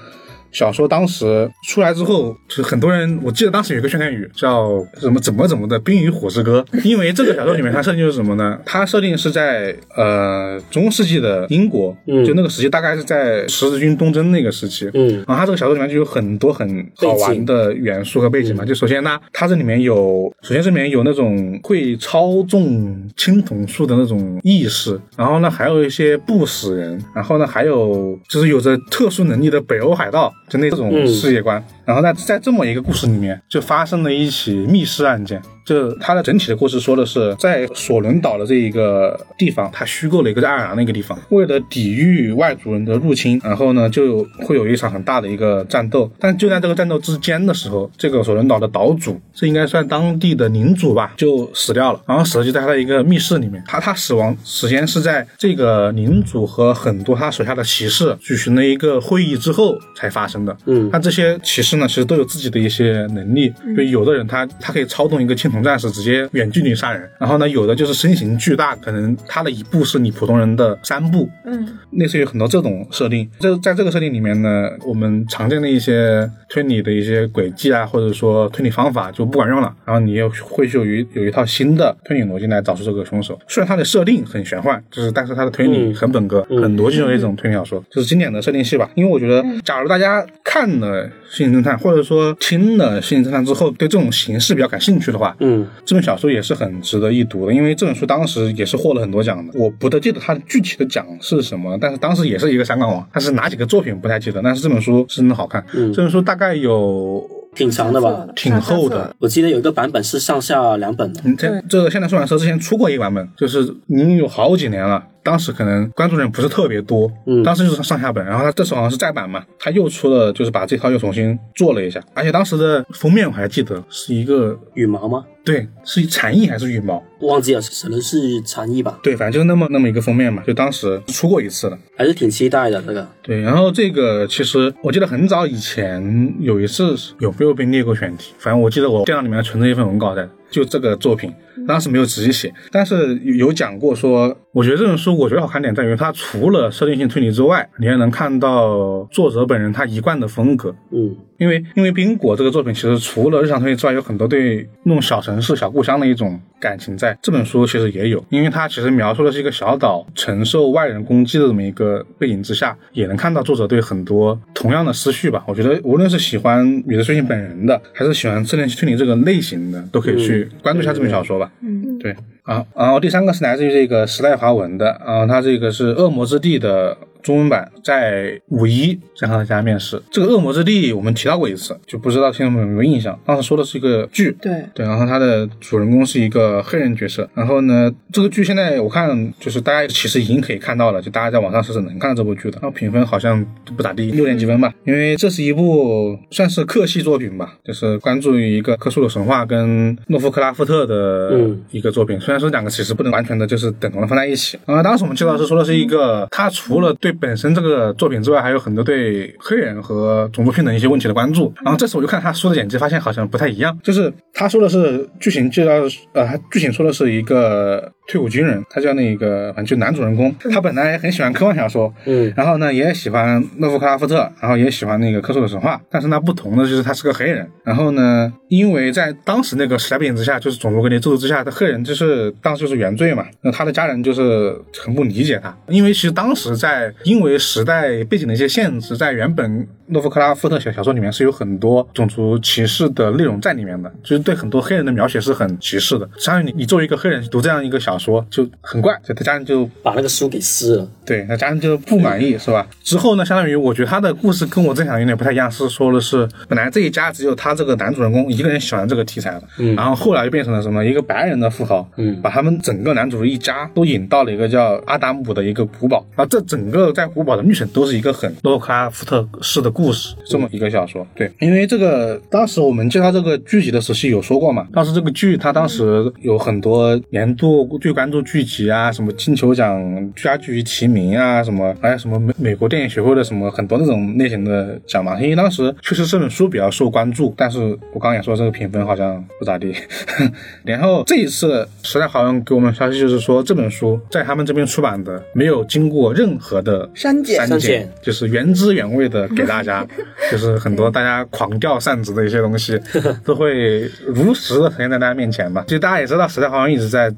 小说当时出来之后，就是很多人，我记得当时有一个宣传语叫什么怎么怎么的《冰与火之歌》，因为这个小说里面它设定就是什么呢？它设定是在呃中世纪的英国，嗯就那个时期大概是在十字军东征那个时期，嗯然后它这个小说里面就有很多很好玩的元素和背景嘛。就首先呢，它这里面有，首先这里面有那种会操纵青铜树的那种意识，然后呢还有一些不死人，然后呢还有就是有着特殊能力的北欧海盗，就那种嗯世界观。然后在在这么一个故事里面，就发生了一起密室案件。就它的整体的故事说的是，在索伦岛的这一个地方，它虚构了一个在爱尔兰的一个地方，为了抵御外族人的入侵，然后呢就会有一场很大的一个战斗。但就在这个战斗之间的时候，这个索伦岛的岛主，这应该算当地的领主吧，就死掉了。然后死了就在他的一个密室里面，他他死亡时间是在这个领主和很多他手下的骑士举行了一个会议之后才发生的。嗯那这些骑士呢，其实都有自己的一些能力，就有的人他他可以操纵一个青铜战士直接远距离杀人，然后呢，有的就是身形巨大，可能他的一步是你普通人的三步，嗯，类似于很多这种设定。这在这个设定里面呢，我们常见的一些推理的一些轨迹啊，或者说推理方法就不管用了，然后你又会有一有一套新的推理逻辑来找出这个凶手。虽然它的设定很玄幻，就是但是它的推理嗯很本格、很逻辑的一种推理小说，就是经典的设定系吧。因为我觉得，假如大家看了《心灵侦探》，或者说听了《心灵侦探》之后，对这种形式比较感兴趣的话，嗯这本小说也是很值得一读的，因为这本书当时也是获了很多奖的。我不太记得它具体的奖是什么，但是当时也是一个香港网，它是哪几个作品不太记得，但是这本书是真的好看。嗯这本书大概有挺长的吧？挺厚的。我记得有一个版本是上下两本的。嗯，这这个现代出版社之前出过一个版本，就是已经有好几年了。当时可能关注人不是特别多，嗯当时就是上下本，然后他这次好像是再版嘛，他又出了，就是把这套又重新做了一下，而且当时的封面我还记得是一个，羽毛吗？对，是蝉翼还是羽毛？忘记了，可能是蝉翼吧，对，反正就是那么那么一个封面嘛，就当时出过一次了。还是挺期待的这个。对，然后这个其实我记得很早以前有一次有没有被列过选题，反正我记得我电脑里面存着一份文稿在，就这个作品，当时没有仔细写，但是有有讲过说，我觉得这本书我觉得好看点在于它除了设定性推理之外，你还能看到作者本人他一贯的风格。嗯因为因为冰果这个作品其实除了日常推理之外，有很多对那种小城城市、小故乡的一种感情在。这本书其实也有，因为它其实描述的是一个小岛承受外人攻击的这么一个背景之下，也能看到作者对很多同样的思绪吧。我觉得无论是喜欢米泽穗信本人的，还是喜欢自恋推理这个类型的，都可以去关注一下这本小说吧。嗯，对。啊，然后第三个是来自于这个时代华文的，啊，它这个是《恶魔之地》的中文版，在五一在和大家面试。这个《恶魔之地》我们提到过一次，就不知道听众们有没有印象？当时说的是一个剧，对，对，然后它的主人公是一个黑人角色。然后呢，这个剧现在我看就是大家其实已经可以看到了，就大家在网上是能看到这部剧的。然后评分好像不咋地，六点几分吧。因为这是一部算是克系作品吧，就是关注于一个克苏鲁神话跟诺夫克拉夫特的嗯一个作品。虽然说两个其实不能完全的就是等同的放在一起。然后当时我们介绍是说的是一个，他除了对本身这个作品之外，还有很多对黑人和种族平等一些问题的关注。然后这次我就看他书的简介，发现好像不太一样。就是他说的是剧情介绍，呃，他剧情说的是一个退伍军人，他叫那个反正就男主人公，他本来很喜欢科幻小说，嗯然后呢也喜欢诺夫克拉夫特，然后也喜欢那个科索的神话，但是呢不同的就是他是个黑人。然后呢，因为在当时那个时代背景之下，就是种族隔离制度之下，他黑人就是当时就是原罪嘛，那他的家人就是很不理解他，因为其实当时在因为时代背景的一些限制，在原本诺夫克拉夫特小小说里面是有很多种族歧视的内容在里面的，就是对很多黑人的描写是很歧视的。相当于你你作为一个黑人读这样一个小说就很怪，就他家人就把那个书给撕了。对，那家人就不满意，是吧？之后呢，相当于我觉得他的故事跟我之前想的有点不太一样，是说的是本来这一家只有他这个男主人公一个人喜欢这个题材的，嗯然后后来就变成了什么一个白人的富豪，嗯把他们整个男主一家都引到了一个叫阿达姆的一个古堡，然后这整个在古堡的历程都是一个很洛克拉夫特式的故事，这么一个小说。对，因为这个当时我们介绍这个剧集的时期有说过嘛，当时这个剧它当时有很多年度最关注剧集啊，什么金球奖最佳剧集提名啊，什么还有什么美美国电影学会的什么很多那种类型的奖嘛。因为当时确实这本书比较受关注，但是我刚刚也说这个评分好像不咋地。(laughs) 然后这一次时代华文给我们消息就是说这本书在他们这边出版的没有经过任何的删减删删减就是原汁原味的给大家，(laughs) 就是很多大家狂掉扇子的一些东西，都会如实的呈现在大家面前吧。其实大家也知道，时代华文一直在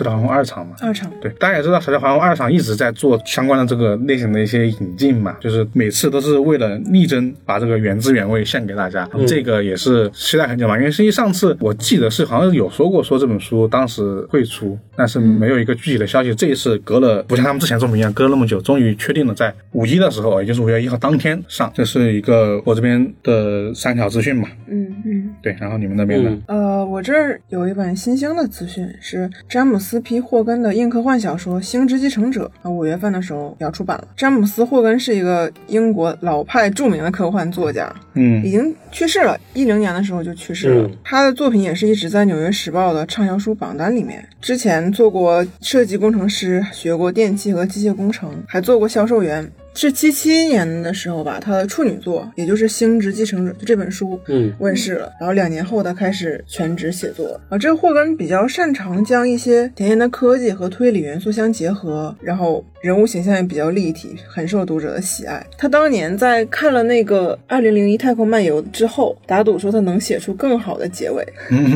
是时代华文二厂嘛，二厂对，大家也知道，时代华文二厂一直在做相关的这个类型的一些引进嘛，就是每次都是为了力争把这个原汁原味献给大家。这个也是期待很久嘛，因为实际上次我记得是好像有说过，说这本书当时会出，但是没有一个具体的消息。这一次隔了不像他们之前这么一样，隔了那么久，终于确定了在五一的时候，也就是五月一号当天上。这是一个我这边的三条资讯嘛，嗯嗯。对，然后你们那边呢？嗯呃，我这儿有一本新兴的资讯，是詹姆斯 ·P· 霍根的硬科幻小说《星之继承者》啊，五月份的时候要出版了。詹姆斯·霍根是一个英国老派著名的科幻作家，嗯已经去世了，一零年的时候就去世了。嗯他的作品也是一直在《纽约时报》的畅销书榜单里面。之前做过设计工程师，学过电气和机械工程，还做过销售员。是七七年的时候吧，他的处女作，也就是《星之继承者》就这本书，嗯问世了。然后两年后，他开始全职写作。啊，这个霍根比较擅长将一些前沿的科技和推理元素相结合，然后人物形象也比较立体，很受读者的喜爱。他当年在看了那个《二零零一太空漫游》之后，打赌说他能写出更好的结尾。(laughs)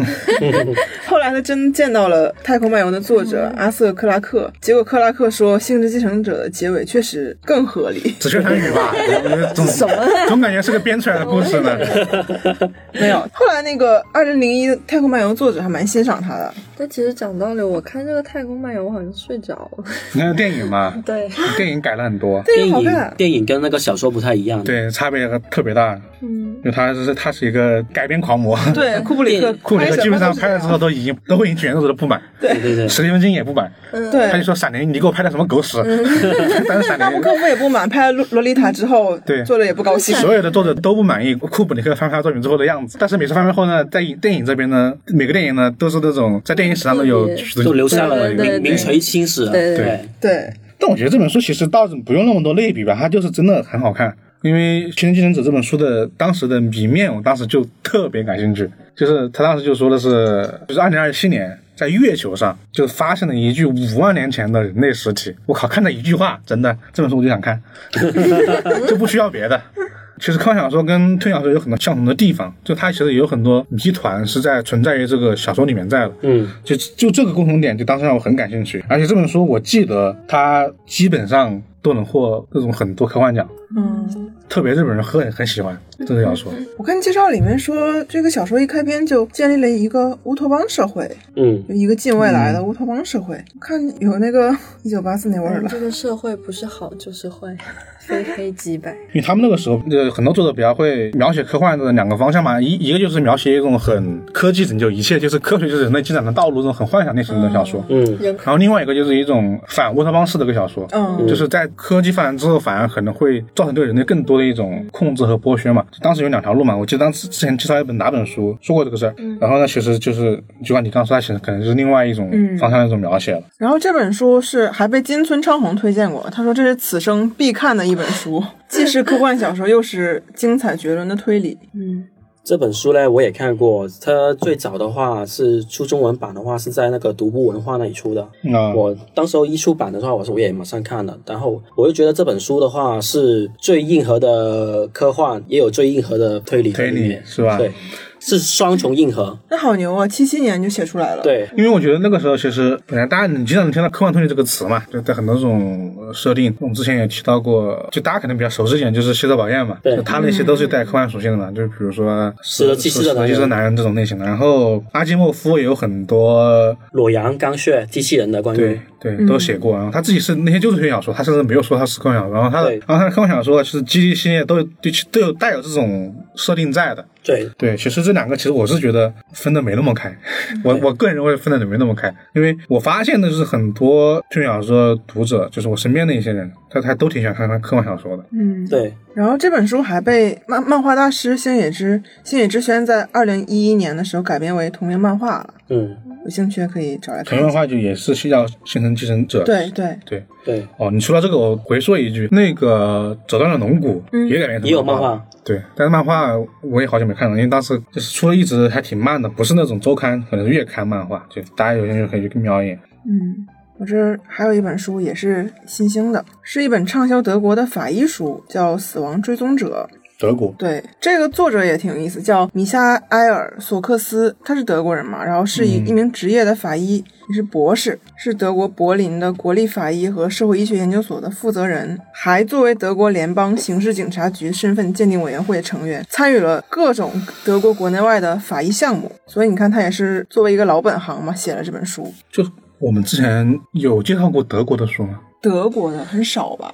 (laughs) 后来他真见到了《太空漫游》的作者阿瑟·克拉克，结果克拉克说《星之继承者》的结尾确实更合理。子轩传语吧，(laughs) 总总感觉是个编出来的故事呢。(laughs) 没有，后来那个《二零零一太空漫游》作者还蛮欣赏他的。但其实讲道理，我看这个《太空漫游》，我好像睡着了。你看电影嘛，(laughs) 对，电影改了很多，电影。电影跟那个小说不太一样。，对，差别特别大。嗯，因为他是他是一个改编狂魔，对，库布里克，库里克基本上拍了之后，都已经都会引起原作者的不满，对对对，史蒂芬金也不满，嗯对他就，说《闪灵》你给我拍的什么狗屎，但是《闪灵纳布》科夫也不满，拍了《洛丽塔》之后，对作者也不高兴。所有的作者都不满意库布里克翻拍作品之后的样子，但是每次翻拍后呢，在影电影这边呢，每个电影呢都是那种在电影史上都有对许都留下了名名垂青史。对对对，但我觉得这本书其实倒是不用那么多类比吧，它就是真的很好看。因为《寻人继承者》这本书的当时的谜面，我当时就特别感兴趣。就是他当时就说的是，就是二零二七年在月球上就发现了一具五万年前的人类尸体。我靠，看了一句话，真的这本书我就想看，(laughs) 就不需要别的。其实科幻小说跟推理小说有很多相同的地方，就它其实有很多谜团是在存在于这个小说里面在的。嗯，就就这个共同点，就当时让我很感兴趣。而且这本书我记得它基本上都能获各种很多科幻奖，嗯，特别日本人很很喜欢这个小说。我看介绍里面说，这个小说一开篇就建立了一个乌托邦社会，嗯，就一个近未来的乌托邦社会。看有那个一九八四年味儿了。嗯这个社会不是好就是坏，非黑即白。(laughs) 因为他们那个时候，呃，很多作者比较会描写科幻的两个方向嘛，一一个就是描写一种很科技拯救一切，就是科学就是人类进展的道路这种很幻想类型的小说。嗯，然后另外一个就是一种反乌托邦式的一个小说，嗯就是在科技发展之后，反而可能会造成对人类更多的一种控制和剥削嘛。当时有两条路嘛，我记得当时之前介绍一本哪本书说过这个事儿，然后呢，其实就是就按你刚刚说，它其实可能就是另外一种方向的一种描写了。然后这本书是还被金村昌宏推荐过，他说这是此生必看的一本书，既是科幻小说，又是精彩绝伦的推理。嗯，这本书呢我也看过，它最早的话是出中文版的话是在那个独步文化那里出的。嗯、我当时候一出版的话，我说我也马上看了，然后我就觉得这本书的话是最硬核的科幻，也有最硬核的推理在推理里面，是吧？对，是双重硬核。那好牛啊，七七年就写出来了。，对，因为我觉得那个时候其实本来大家你经常能听到科幻推理这个词嘛，就在很多这种呃设定，我们之前也提到过，就大家可能比较熟悉一点就是希特堡彦嘛，他那些都是带科幻属性的嘛，就比如说死了七世的男人。七世的男人这种类型的。然后阿基莫夫也有很多裸阳、钢血、机器人的关于，对都写过，然后他自己是那些就是科幻小说，他甚至没有说他是科幻小说，然后他的然后他的科幻小说其实基地系列都有都都有带有这种设定在的。对，对，其实这两个其实我是觉得分的没那么开，我我个人认为分的没那么开，因为我发现的是很多推理小说读者，就是我身边的一些人，他他都挺喜欢看看科幻小说的。嗯，对，然后这本书还被漫漫画大师星野之星野之轩在二零一一年的时候改编为同名漫画了，嗯，有兴趣可以找来看同样的一下。话就也是需要星辰继承者。对对，对对，哦，你说到这个，我回说一句，那个走断了龙骨也改编成也有漫画。画，对，但是漫画我也好久没看了，因为当时就是出的一直还挺慢的，不是那种周刊，可能是月刊漫画，就大家有兴趣可以去瞄一眼。嗯，我这儿还有一本书也是新兴的，是一本畅销德国的法医书，叫《死亡追踪者》。德国，对，这个作者也挺有意思，叫米夏埃尔·索克斯，他是德国人嘛，然后是一嗯一名职业的法医，也是博士，是德国柏林的国立法医和社会医学研究所的负责人，还作为德国联邦刑事警察局身份鉴定委员会成员，参与了各种德国国内外的法医项目，所以你看他也是作为一个老本行嘛，写了这本书。就我们之前有介绍过德国的书吗？德国的很少吧，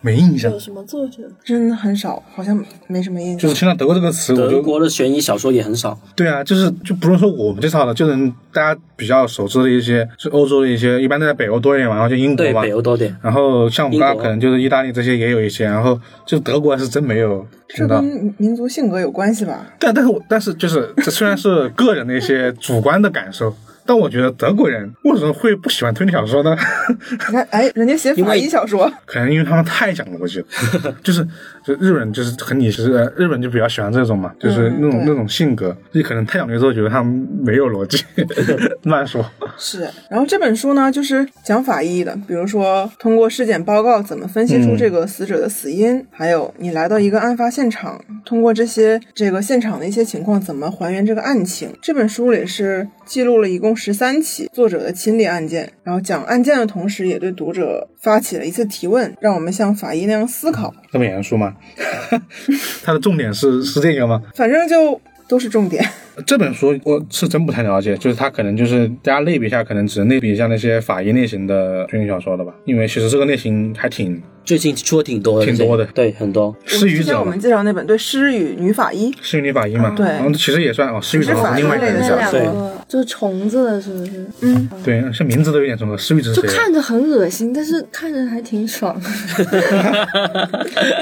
没印象有，什么作者？真的很少，好像没什么印象。就是听到德国这个词，德国的悬疑小说也很少。对啊，就是就不是说我们介绍的，就是大家比较熟知的一些，是欧洲的一些，一般都在北欧多一点嘛，然后就英国对，嘛北，欧多点。然后像我们刚刚可能就是意大利这些也有一些，然后就德国是真没有这听到跟。民族性格有关系吧？但但是我但是就是这虽然是个人的一些主观的感受，但我觉得德国人为什么会不喜欢推理小说呢？(laughs) 你看，哎，人家写法医小说，可能因为他们太讲逻辑了，(laughs) 就是就日本就是很理智，呃日本就比较喜欢这种嘛，就是那种、对那种性格，你可能太讲究之后觉得他们没有逻辑，(laughs) 乱说。(laughs) 是。然后这本书呢，就是讲法医的，比如说通过尸检报告怎么分析出这个死者的死因，还有你来到一个案发现场，通过这些这个现场的一些情况，怎么还原这个案情。这本书里是记录了一共十三起作者的亲历案件，然后讲案件的同时，也对读者发起了一次提问，让我们像法医那样思考。这么严肃吗？(laughs) 它的重点是是这个吗？反正就都是重点。这本书我是真不太了解，就是它可能就是大家类比一下，可能只能类比一下那些法医类型的推理小说了吧，因为其实这个类型还挺最近出的挺多的，挺多的对，很多。失语者我们，介绍那本对失语女法医，失语女法医嘛，对然后其实也算哦，失语者是法医另外一个类的那人叫两个就是虫子的，是不是？嗯，对，像名字都有点重合，失语者？就看着很恶心，但是看着还挺爽。(laughs)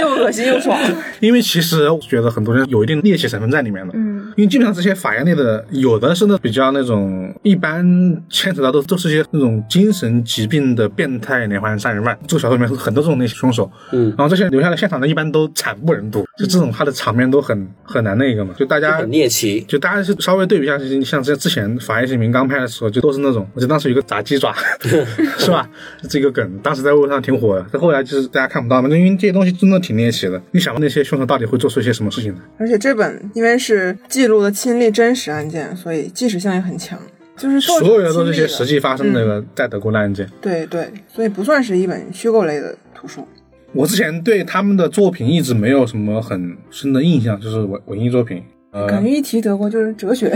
又恶心又爽。(laughs) 因为其实我觉得很多人有一定猎奇成分在里面的，嗯，因为基本上这些法法院内的有的是那比较那种一般牵扯到都都是些那种精神疾病的变态连环杀人犯。这个小说里面很多这种那些凶手，嗯然后这些留下的现场呢，一般都惨不忍睹，就这种他的场面都很很难那个嘛，就大家很猎奇。就大家是稍微对比一下，像这之前《法医秦明》刚拍的时候，就都是那种，我记得当时有一个炸鸡爪，(laughs) 是吧？这个梗当时在微博上挺火的，但后来就是大家看不到嘛，就因为这些东西真的挺猎奇的。你想过那些凶手到底会做出一些什么事情呢？而且这本因为是记录了亲历真实案件，所以纪实性也很强。就是作者所有的都是亲历的些实际发生的在德国的案件。对对，所以不算是一本虚构类的图书。我之前对他们的作品一直没有什么很深的印象，就是文文艺作品。呃感，觉一提德国就是哲学，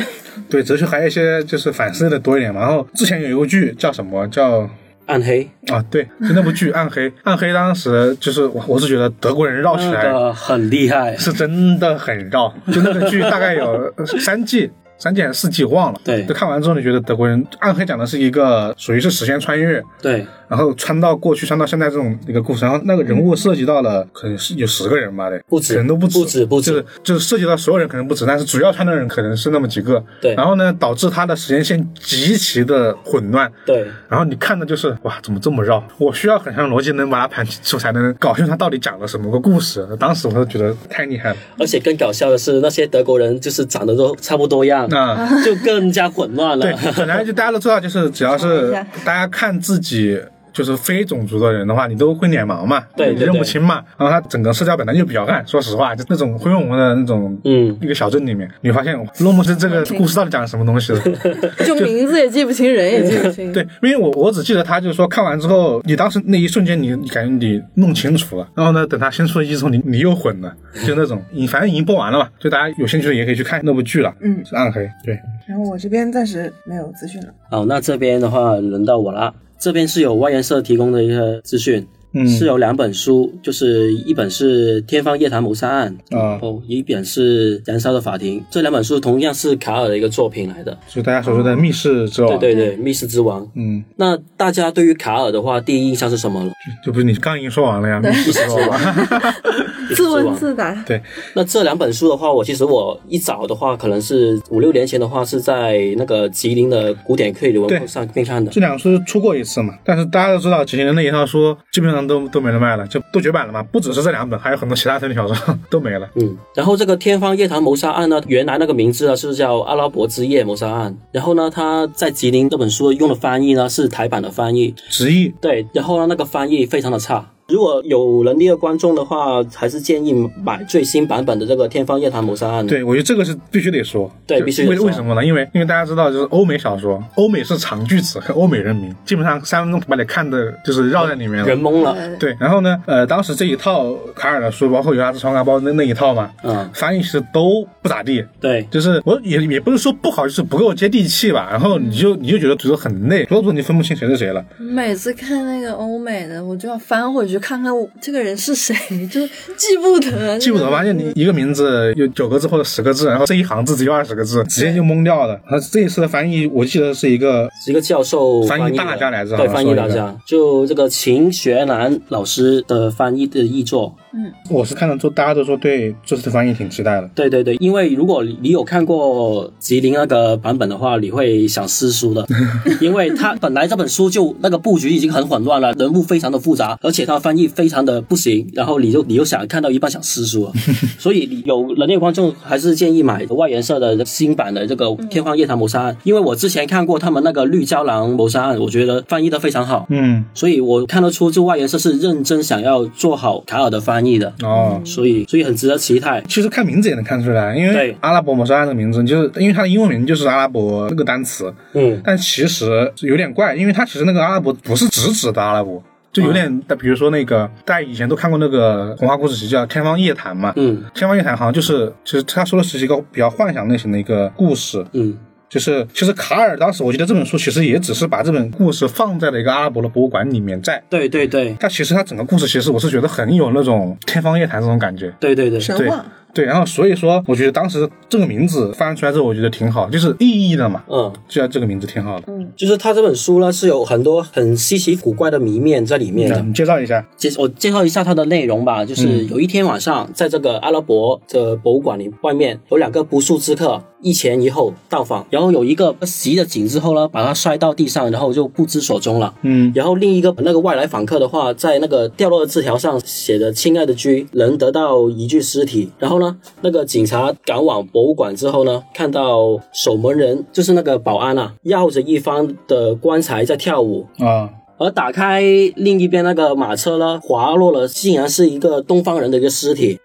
对哲学还有一些就是反思的多一点嘛。然后之前有一个剧叫什么叫暗黑啊？对，就那部剧《暗黑》。暗黑当时就是我我是觉得德国人绕起来那个很厉害，是真的很绕，就那个剧大概有三季。三季还是四季忘了，对。就看完之后，你觉得德国人《暗黑》讲的是一个属于是时间穿越，对，然后穿到过去，穿到现在这种一个故事，然后那个人物涉及到了可能是有十个人吧，对，不止可能都不止，不止不止。就是就是涉及到所有人可能不止，但是主要穿的人可能是那么几个，对。然后呢，导致他的时间线极其的混乱，对，然后你看的就是哇，怎么这么绕？我需要很长逻辑能把它盘清楚，才能搞清楚他到底讲了什么个故事。当时我就觉得太厉害了。而且更搞笑的是，那些德国人就是长得都差不多样，那就更加混乱了对。，本来就大家都知道，就是只要是大家看自己。就是非种族的人的话，你都会脸盲嘛，你对对对认不清嘛。然后他整个社交本来就比较暗，说实话，就那种灰蒙蒙的那种，嗯一个小镇里面，你发现洛姆斯这个故事到底讲了什么东西了？(laughs) 就名字也记不清，人也记不清。对，因为我我只记得他就是说看完之后，你当时那一瞬间你你感觉你弄清楚了，然后呢，等他新出了一之后，你你又混了，就那种，你反正已经播完了嘛，就大家有兴趣的也可以去看那部剧了，嗯是暗黑，对，然后我这边暂时没有资讯了。哦，那这边的话轮到我啦。这边是有外研社提供的一个资讯，嗯是有两本书，就是一本是《天方夜谭谋杀案》，啊哦，一本是《燃烧的法庭》。这两本书同样是卡尔的一个作品来的。就大家所说的密室之王，对对对，密室之王。嗯，那大家对于卡尔的话，第一印象是什么了？就不是你刚已经说完了呀，密室之王吧，(laughs) 自问自答。对，那这两本书的话，我其实我一早的话，可能是五六年前的话，是在那个吉林的古典推理文库上面看的。这两个书出过一次嘛，但是大家都知道，吉林的那一套书基本上都都没人卖了，就都绝版了嘛，不只是这两本，还有很多其他推理小说 (laughs) 都没了。嗯，然后这个天方夜谭谋杀案呢，原来那个名字呢是叫阿拉伯之夜谋杀案，然后呢，他在吉林这本书用的翻译呢是台版的翻译，直译对，然后呢那个翻译非常的差。如果有能力的观众的话，还是建议买最新版本的这个《天方夜谭谋杀案》。对，我觉得这个是必须得说，对必须得说为为什么呢？因为因为大家知道，就是欧美小说，(laughs) 欧美是长句子和欧美人名，基本上三分钟把你看的就是绕在里面了。人懵了。对，然后呢，呃，当时这一套卡尔的书，包括尤拉兹双嘎包那那一套嘛，嗯，翻译其实都不咋地，对，就是我也也不是说不好，就是不够接地气吧。然后你就你就觉得读得很累，读着读着你分不清谁是谁了。每次看那个欧美的，我就要翻回去看看我这个人是谁，就记不得，记不得，发现你一个名字有九个字或者十个字，然后这一行字只有二十个字，直接就懵掉了。他这一次的翻译，我记得是一个是一个教授翻译大家来着对，翻译大家，就这个秦学南老师的翻译的译作。嗯。我是看到说，大家都说对这次的翻译挺期待的。对对对，因为如果你有看过吉林那个版本的话，你会想撕书的，(laughs) 因为他本来这本书就那个布局已经很混乱了，人物非常的复杂，而且他翻译非常的不行，然后你就你又想看到一半想撕书了，(laughs) 所以你有能力观众还是建议买外研社的新版的这个《天方夜谭谋杀案》，因为我之前看过他们那个《绿胶囊谋杀案》，我觉得翻译的非常好，嗯，所以我看得出这外研社是认真想要做好卡尔的翻译的，哦。所以所以很值得期待。其实看名字也能看出来，因为对。阿拉伯谋杀案的名字，就是因为它的英文名就是阿拉伯那个单词，嗯，但其实有点怪，因为它其实那个阿拉伯不是直指的阿拉伯，就有点，比如说那个大家以前都看过那个童话故事集叫《天方夜谭》嘛，嗯天方夜谭好像就是，其实他说的是一个比较幻想类型的一个故事，嗯。就是其实卡尔当时我记得这本书其实也只是把这本故事放在了一个阿拉伯的博物馆里面在。对对对。但其实它整个故事，其实我是觉得很有那种天方夜谭这种感觉。对对对，对神话，对，然后所以说，我觉得当时这个名字翻出来之后，我觉得挺好，就是意义的嘛，嗯，就叫这个名字挺好的。嗯就是他这本书呢是有很多很稀奇古怪的谜面在里面的。你介绍一下，介我介绍一下它的内容吧，就是有一天晚上，在这个阿拉伯的博物馆里外面，有两个不速之客一前一后到访，然后有一个袭了警之后呢，把他摔到地上，然后就不知所踪了。嗯，然后另一个那个外来访客的话，在那个掉落的字条上写着“亲爱的居”，能得到一具尸体。然后呢，那个警察赶往博物馆之后呢，看到守门人就是那个保安啊，绕着一方的棺材在跳舞。啊，而打开另一边那个马车呢，滑落了，竟然是一个东方人的一个尸体。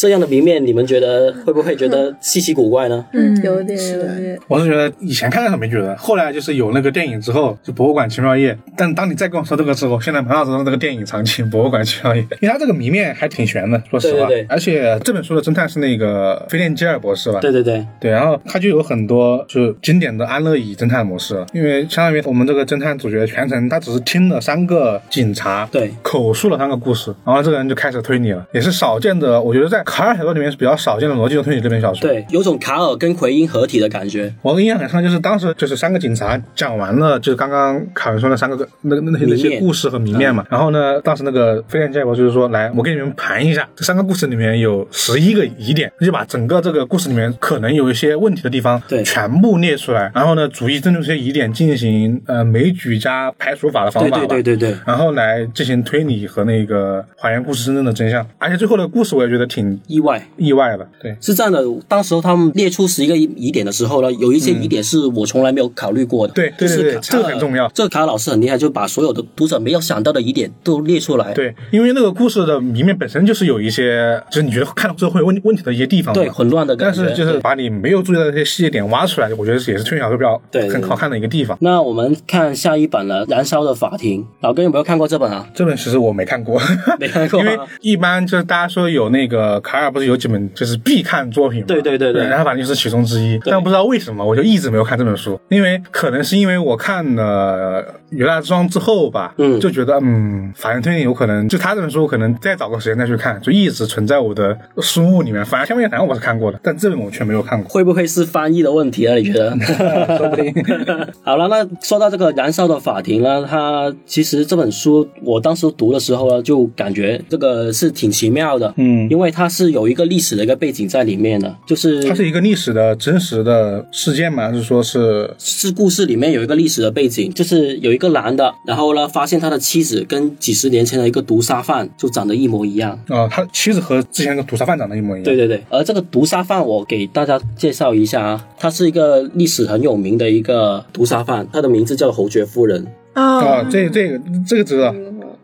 这样的谜面，你们觉得会不会觉得稀奇古怪呢？嗯，有点有点。我是觉得以前看的时候没觉得，后来就是有那个电影之后，就《博物馆奇妙夜》。但当你再跟我说这个之后，现在马上知道这个电影场景《博物馆奇妙夜》，因为它这个谜面还挺悬的，说实话。对对对而且这本书的侦探是那个菲利吉尔博士吧？对对对，对，然后他就有很多就经典的安乐椅侦探模式，因为相当于我们这个侦探主角全程他只是听了三个警察对口述了三个故事，然后这个人就开始推理了，也是少见的，我觉得在卡尔小说里面是比较少见的逻辑的推理这本小说。对，有种卡尔跟奎因合体的感觉。我印象很深，就是当时就是三个警察讲完了，就是刚刚卡尔说那三个那个那些那些故事和谜面嘛。然后呢，当时那个飞廉结果就是说，来，我给你们盘一下，这三个故事里面有十一个疑点，就把整个这个故事里面可能有一些问题的地方，对全部列出来。然后呢，逐一针对这些疑点进行呃枚举加排除法的方对法吧。对对对对，然后来进行推理和那个还原故事真正的真相，而且最后的故事我也觉得挺意外。意外的，对，是这样的，当时候他们列出十一个疑点的时候呢，有一些疑点是我从来没有考虑过的。对对对对就是这个很重要这个卡尔老师很厉害，就把所有的读者没有想到的疑点都列出来。对，因为那个故事的谜面本身就是有一些，就是你觉得看到之后会有问问题的一些地方，对，混乱的感觉。但是就是把你没有注意到的这些细节点挖出来，我觉得也是推理小说比较对对很好看的一个地方。那我们看下一本了，《燃烧的法庭》。老哥有没有看过这本啊？这本其实我没看过，(laughs) 没看过 (laughs) 因为啊。一般就是大家说有那个卡尔不是有几本就是必看作品吗，对对对对。然后反正就是其中之一，但不知道为什么我就一直没有看这本书，因为可能是因为我看了《犹大之庄》之后吧，嗯就觉得嗯，法院推理有可能就他这本书可能再找个时间再去看，就一直存在我的书目里面。反正《天面反正》我是看过的，但这本我却没有看过。会不会是翻译的问题啊？你觉得？(laughs) 说不定 (laughs) 好了，那说到这个《燃烧的法庭》呢，它其实这本书我当时读的时候呢，就感觉这个是挺奇妙的，嗯因为它是有一个历史的一个背景在里面的，就是它是一个历史的真实的事件吗？还是说是是故事里面有一个历史的背景，就是有一个男的，然后呢发现他的妻子跟几十年前的一个毒杀犯就长得一模一样。啊、他妻子和之前那个毒杀犯长得一模一样？对对对，而这个毒杀犯，我给大家介绍一下啊，他是一个历史很有名的一个毒杀犯，他的名字叫侯爵夫人。啊、啊，这这个这个知道，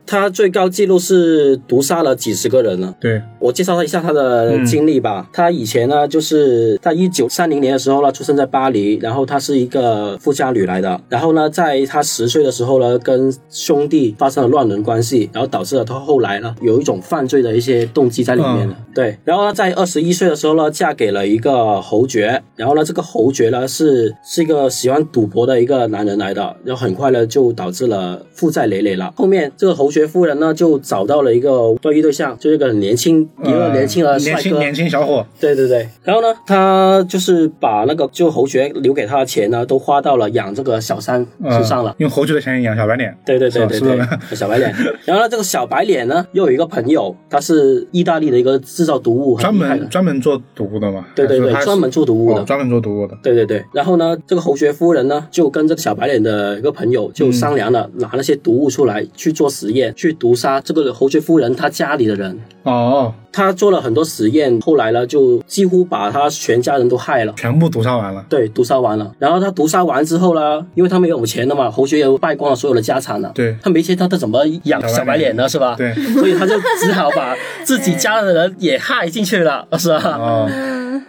他最高记录是毒杀了几十个人了。对，我介绍他一下他的经历吧。他以前呢，就是在一九三零年的时候呢，出生在巴黎，然后他是一个富家女来的。然后呢，在他十岁的时候呢，跟兄弟发生了乱伦关系，然后导致了他后来呢有一种犯罪的一些动机在里面的。对，然后呢，在二十一岁的时候呢，嫁给了一个侯爵。然后呢，这个侯爵呢是是一个喜欢赌博的一个男人来的，然后很快呢就导致了负债累累了。后面这个侯爵夫人呢就找到了一个外遇对象，就是一个很年轻一个年轻的呃帅哥，年轻小伙，对对对，然后呢，他就是把那个就侯爵留给他的钱呢，都花到了养这个小三身上了。呃用侯爵的钱养小白脸，对对对对对 (laughs) 小白脸。然后呢，这个小白脸呢，又有一个朋友，他是意大利的一个制造毒物专门专门做毒物的嘛？对对对专门做毒物的哦专门做毒物的。对对对，然后呢，这个侯爵夫人呢，就跟这个小白脸的一个朋友就商量了，拿那些毒物出来去做实验，去毒杀这个侯爵夫人她家里的人。哦，他做了很多实验，后来呢，就几乎把他全家人都害了。全部毒杀完了。对，毒杀完了。然后他毒杀完之后呢，因为他没有钱了嘛，侯爵也败光了所有的家产了。对他没钱，他他怎么养小白脸呢？是吧？对所以他就只好把自己家的人也害进去了，是吧？哦，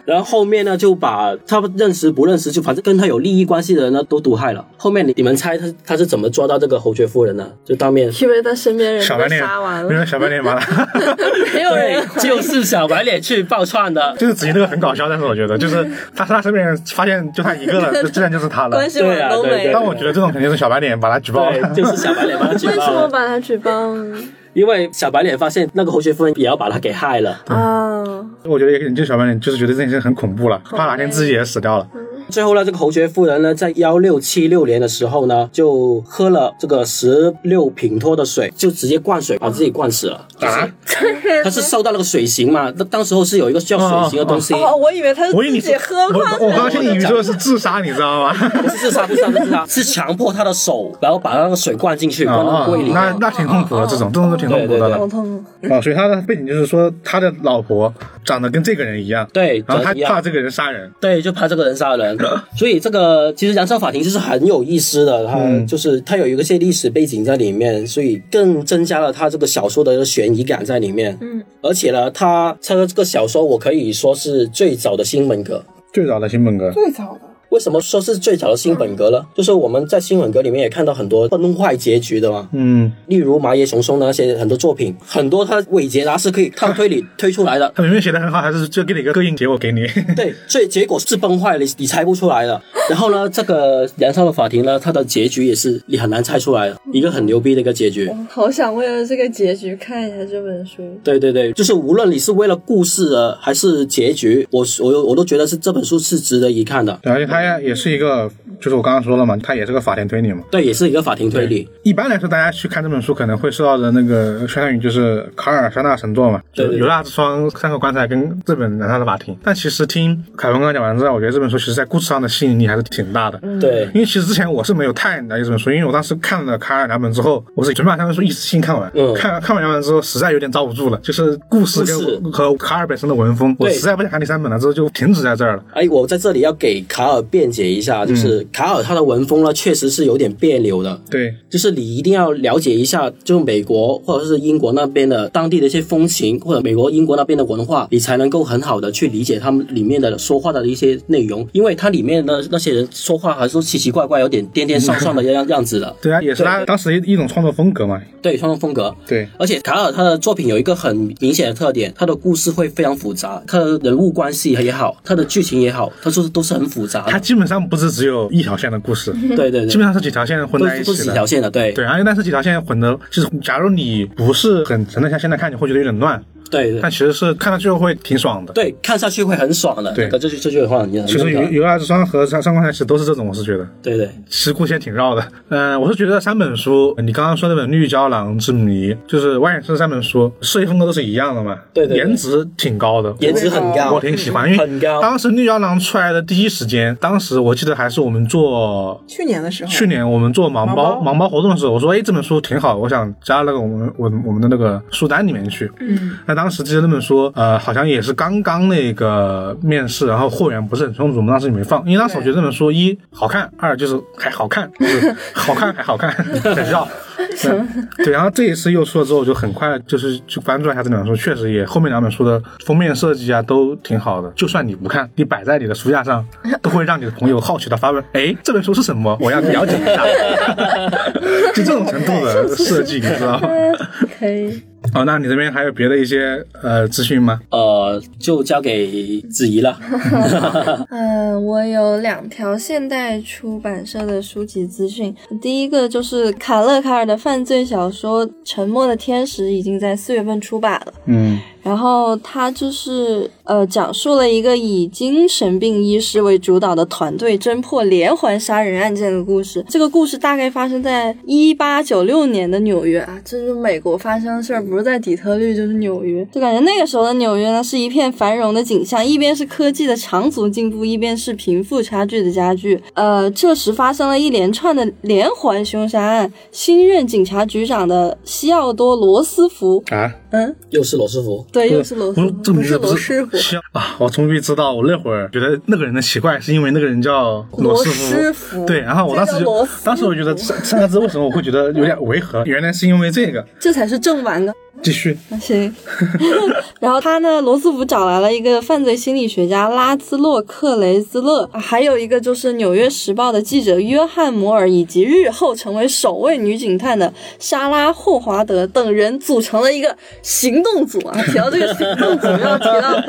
然后后面呢，就把他认识不认识，就反正跟他有利益关系的人呢，都毒害了。后面你你们猜他他是怎么抓到这个侯爵夫人呢？就当面因为他身边人小白脸杀完，了，因为小白脸完了，(laughs) 没有人，(laughs) 就是小白脸去爆串的。就是子怡那个很搞笑，但是我觉得就是他他身边人发现就他一个了，(laughs) 就自然就是他了关。系对啊对对网都没。但我觉得这种肯定是小白脸把他举报了。就是小白脸把他举为什报了。么把他举报？因为小白脸发现那个侯学夫人也要把他给害了。啊，我觉得也可能就小白脸就是觉得这件事很恐怖了，怕哪天自己也死掉了。最后呢，这个侯爵夫人呢，在幺六七六年的时候呢，就喝了这个十六品托的水，就直接灌水把自己灌死了。啊！他是受到那个水刑嘛？那当时候是有一个叫水刑的东西，哦，我以为他是我以为你自己喝我光我刚刚以为说的是自杀，你知道吗？不是自杀，不是自杀，是自杀，(laughs) 是强迫他的手，然后把那个水灌进去，灌到啊胃里。那那挺痛苦的，这种这种都挺痛苦的对了好。痛。啊，所以他的背景就是说，他的老婆长得跟这个人一样，对，然后他怕这个人杀人，对，就怕这个人杀人，(laughs) 所以这个其实《燃烧法庭》就是很有意思的，它嗯就是它有一个些历史背景在里面，所以更增加了它这个小说的一个悬疑感在里面。嗯，而且呢，它它的这个小说我可以说是最早的新本格。最早的新本格。最早的。为什么说是最早的新本格呢？就是我们在新本格里面也看到很多崩坏结局的嘛，嗯，例如麻耶雄松的那些很多作品，很多它尾结它是可以靠推理推出来的。他明明写的很好，还是就给你一个膈应结果给你。(laughs) 对，所以结果是崩坏了，你你猜不出来的。(laughs) 然后呢，这个《燃烧的法庭》呢，它的结局也是你很难猜出来的，一个很牛逼的一个结局。好想为了这个结局看一下这本书。对对对，就是无论你是为了故事的还是结局，我我我都觉得是这本书是值得一看的。对，而且他也是一个，就是我刚刚说了嘛，他也是个法庭推理嘛。对，也是一个法庭推理。一般来说，大家去看这本书可能会受到的那个相当于就是卡尔三大神作嘛，就对对对犹大之窗、三个棺材跟这本《燃烧的法庭》。但其实听凯文刚刚讲完之后，我觉得这本书其实在故事上的吸引力还是挺大的。对因为其实之前我是没有太了解这本书，因为我当时看了卡尔两本之后，我是准备把这本书一次性看完。嗯看看完两本之后，实在有点遭不住了，就是故事跟和卡尔本身的文风，我实在不想看第三本了，之后就停止在这儿了。哎，我在这里要给卡尔辩解一下，就是卡尔他的文风呢，确实是有点别扭的。对，就是你一定要了解一下，就美国或者是英国那边的当地的一些风情，或者美国、英国那边的文化，你才能够很好的去理解他们里面的说话的一些内容，因为他里面的那些人说话还是奇奇怪怪，有点颠颠上上的样样子的。(laughs) 对啊，也是他当时一一种创作风格嘛。对，创作风格。对，而且卡尔他的作品有一个很明显的特点，他的故事会非常复杂，他的人物关系也好，他的剧情也好，他说都是很复杂的。它基本上不是只有一条线的故事，(laughs) 对对对，基本上是几条线混在一起的。几条线的，对。对，而且但是几条线混的，就是假如你不是很沉得下心来看你会觉得有点乱，对对但其实是看上去会挺爽的。对，看上去会很爽的。对那个这句这句话很很其实那个有有爱之霜和三三观台其实都是这种，我是觉得。对对。其实故事也挺绕的，嗯、我是觉得三本书，你刚刚说那本《绿胶囊之谜》，就是外眼是三本书，设计风格都是一样的嘛，对对对颜值挺高的，颜值很高，我挺喜欢，因为很高。当时绿胶囊出来的第一时间，当时我记得还是我们做去年的时候，去年我们做盲包盲包盲包活动的时候，我说哎这本书挺好，我想加那个我们我我们的那个书单里面去。嗯，那当时记得那本书，呃，好像也是刚刚那个面试，然后货源不是很充足，我们当时也没放，因为当时我觉得这本书一好看，二就是还好看，就是好看还好看，(laughs) 很绕。对对，然后这一次又出了之后，我就很快就是去关注了一下这两本书，确实也后面两本书的封面设计啊都挺好的，就算你不看，你摆在你的书架上，都会让你的朋友好奇的发问：哎，这本书是什么？我要了解一下。(laughs) 就这种程度的设计，你知道吗？可以。哦，那你这边还有别的一些呃资讯吗？呃，就交给子怡了。(laughs) 嗯，我有两条现代出版社的书籍资讯。第一个就是卡勒卡尔的犯罪小说《沉默的天使》已经在四月份出版了。嗯然后他就是呃，讲述了一个以精神病医师为主导的团队侦破连环杀人案件的故事。这个故事大概发生在一八九六年的纽约啊，这是美国发生的事儿，不是在底特律就是纽约。就感觉那个时候的纽约呢，是一片繁荣的景象，一边是科技的长足进步，一边是贫富差距的加剧。呃，这时发生了一连串的连环凶杀案。新任警察局长的西奥多·罗斯福，啊，嗯，又是罗斯福，对，又是罗这个名字。啊，我终于知道，我那会儿觉得那个人的奇怪，是因为那个人叫罗斯罗斯福对，然后我当时就当时我觉得三三个字为什么我会觉得有点违和？原来是因为这个。这才是正版的。继续。(laughs) 行，(laughs) 然后他呢，罗斯福找来了一个犯罪心理学家拉兹洛克雷兹勒，还有一个就是《纽约时报》的记者约翰摩尔，以及日后成为首位女警探的莎拉霍华德等人组成了一个行动组啊。(laughs) 提到这个行动组，要提到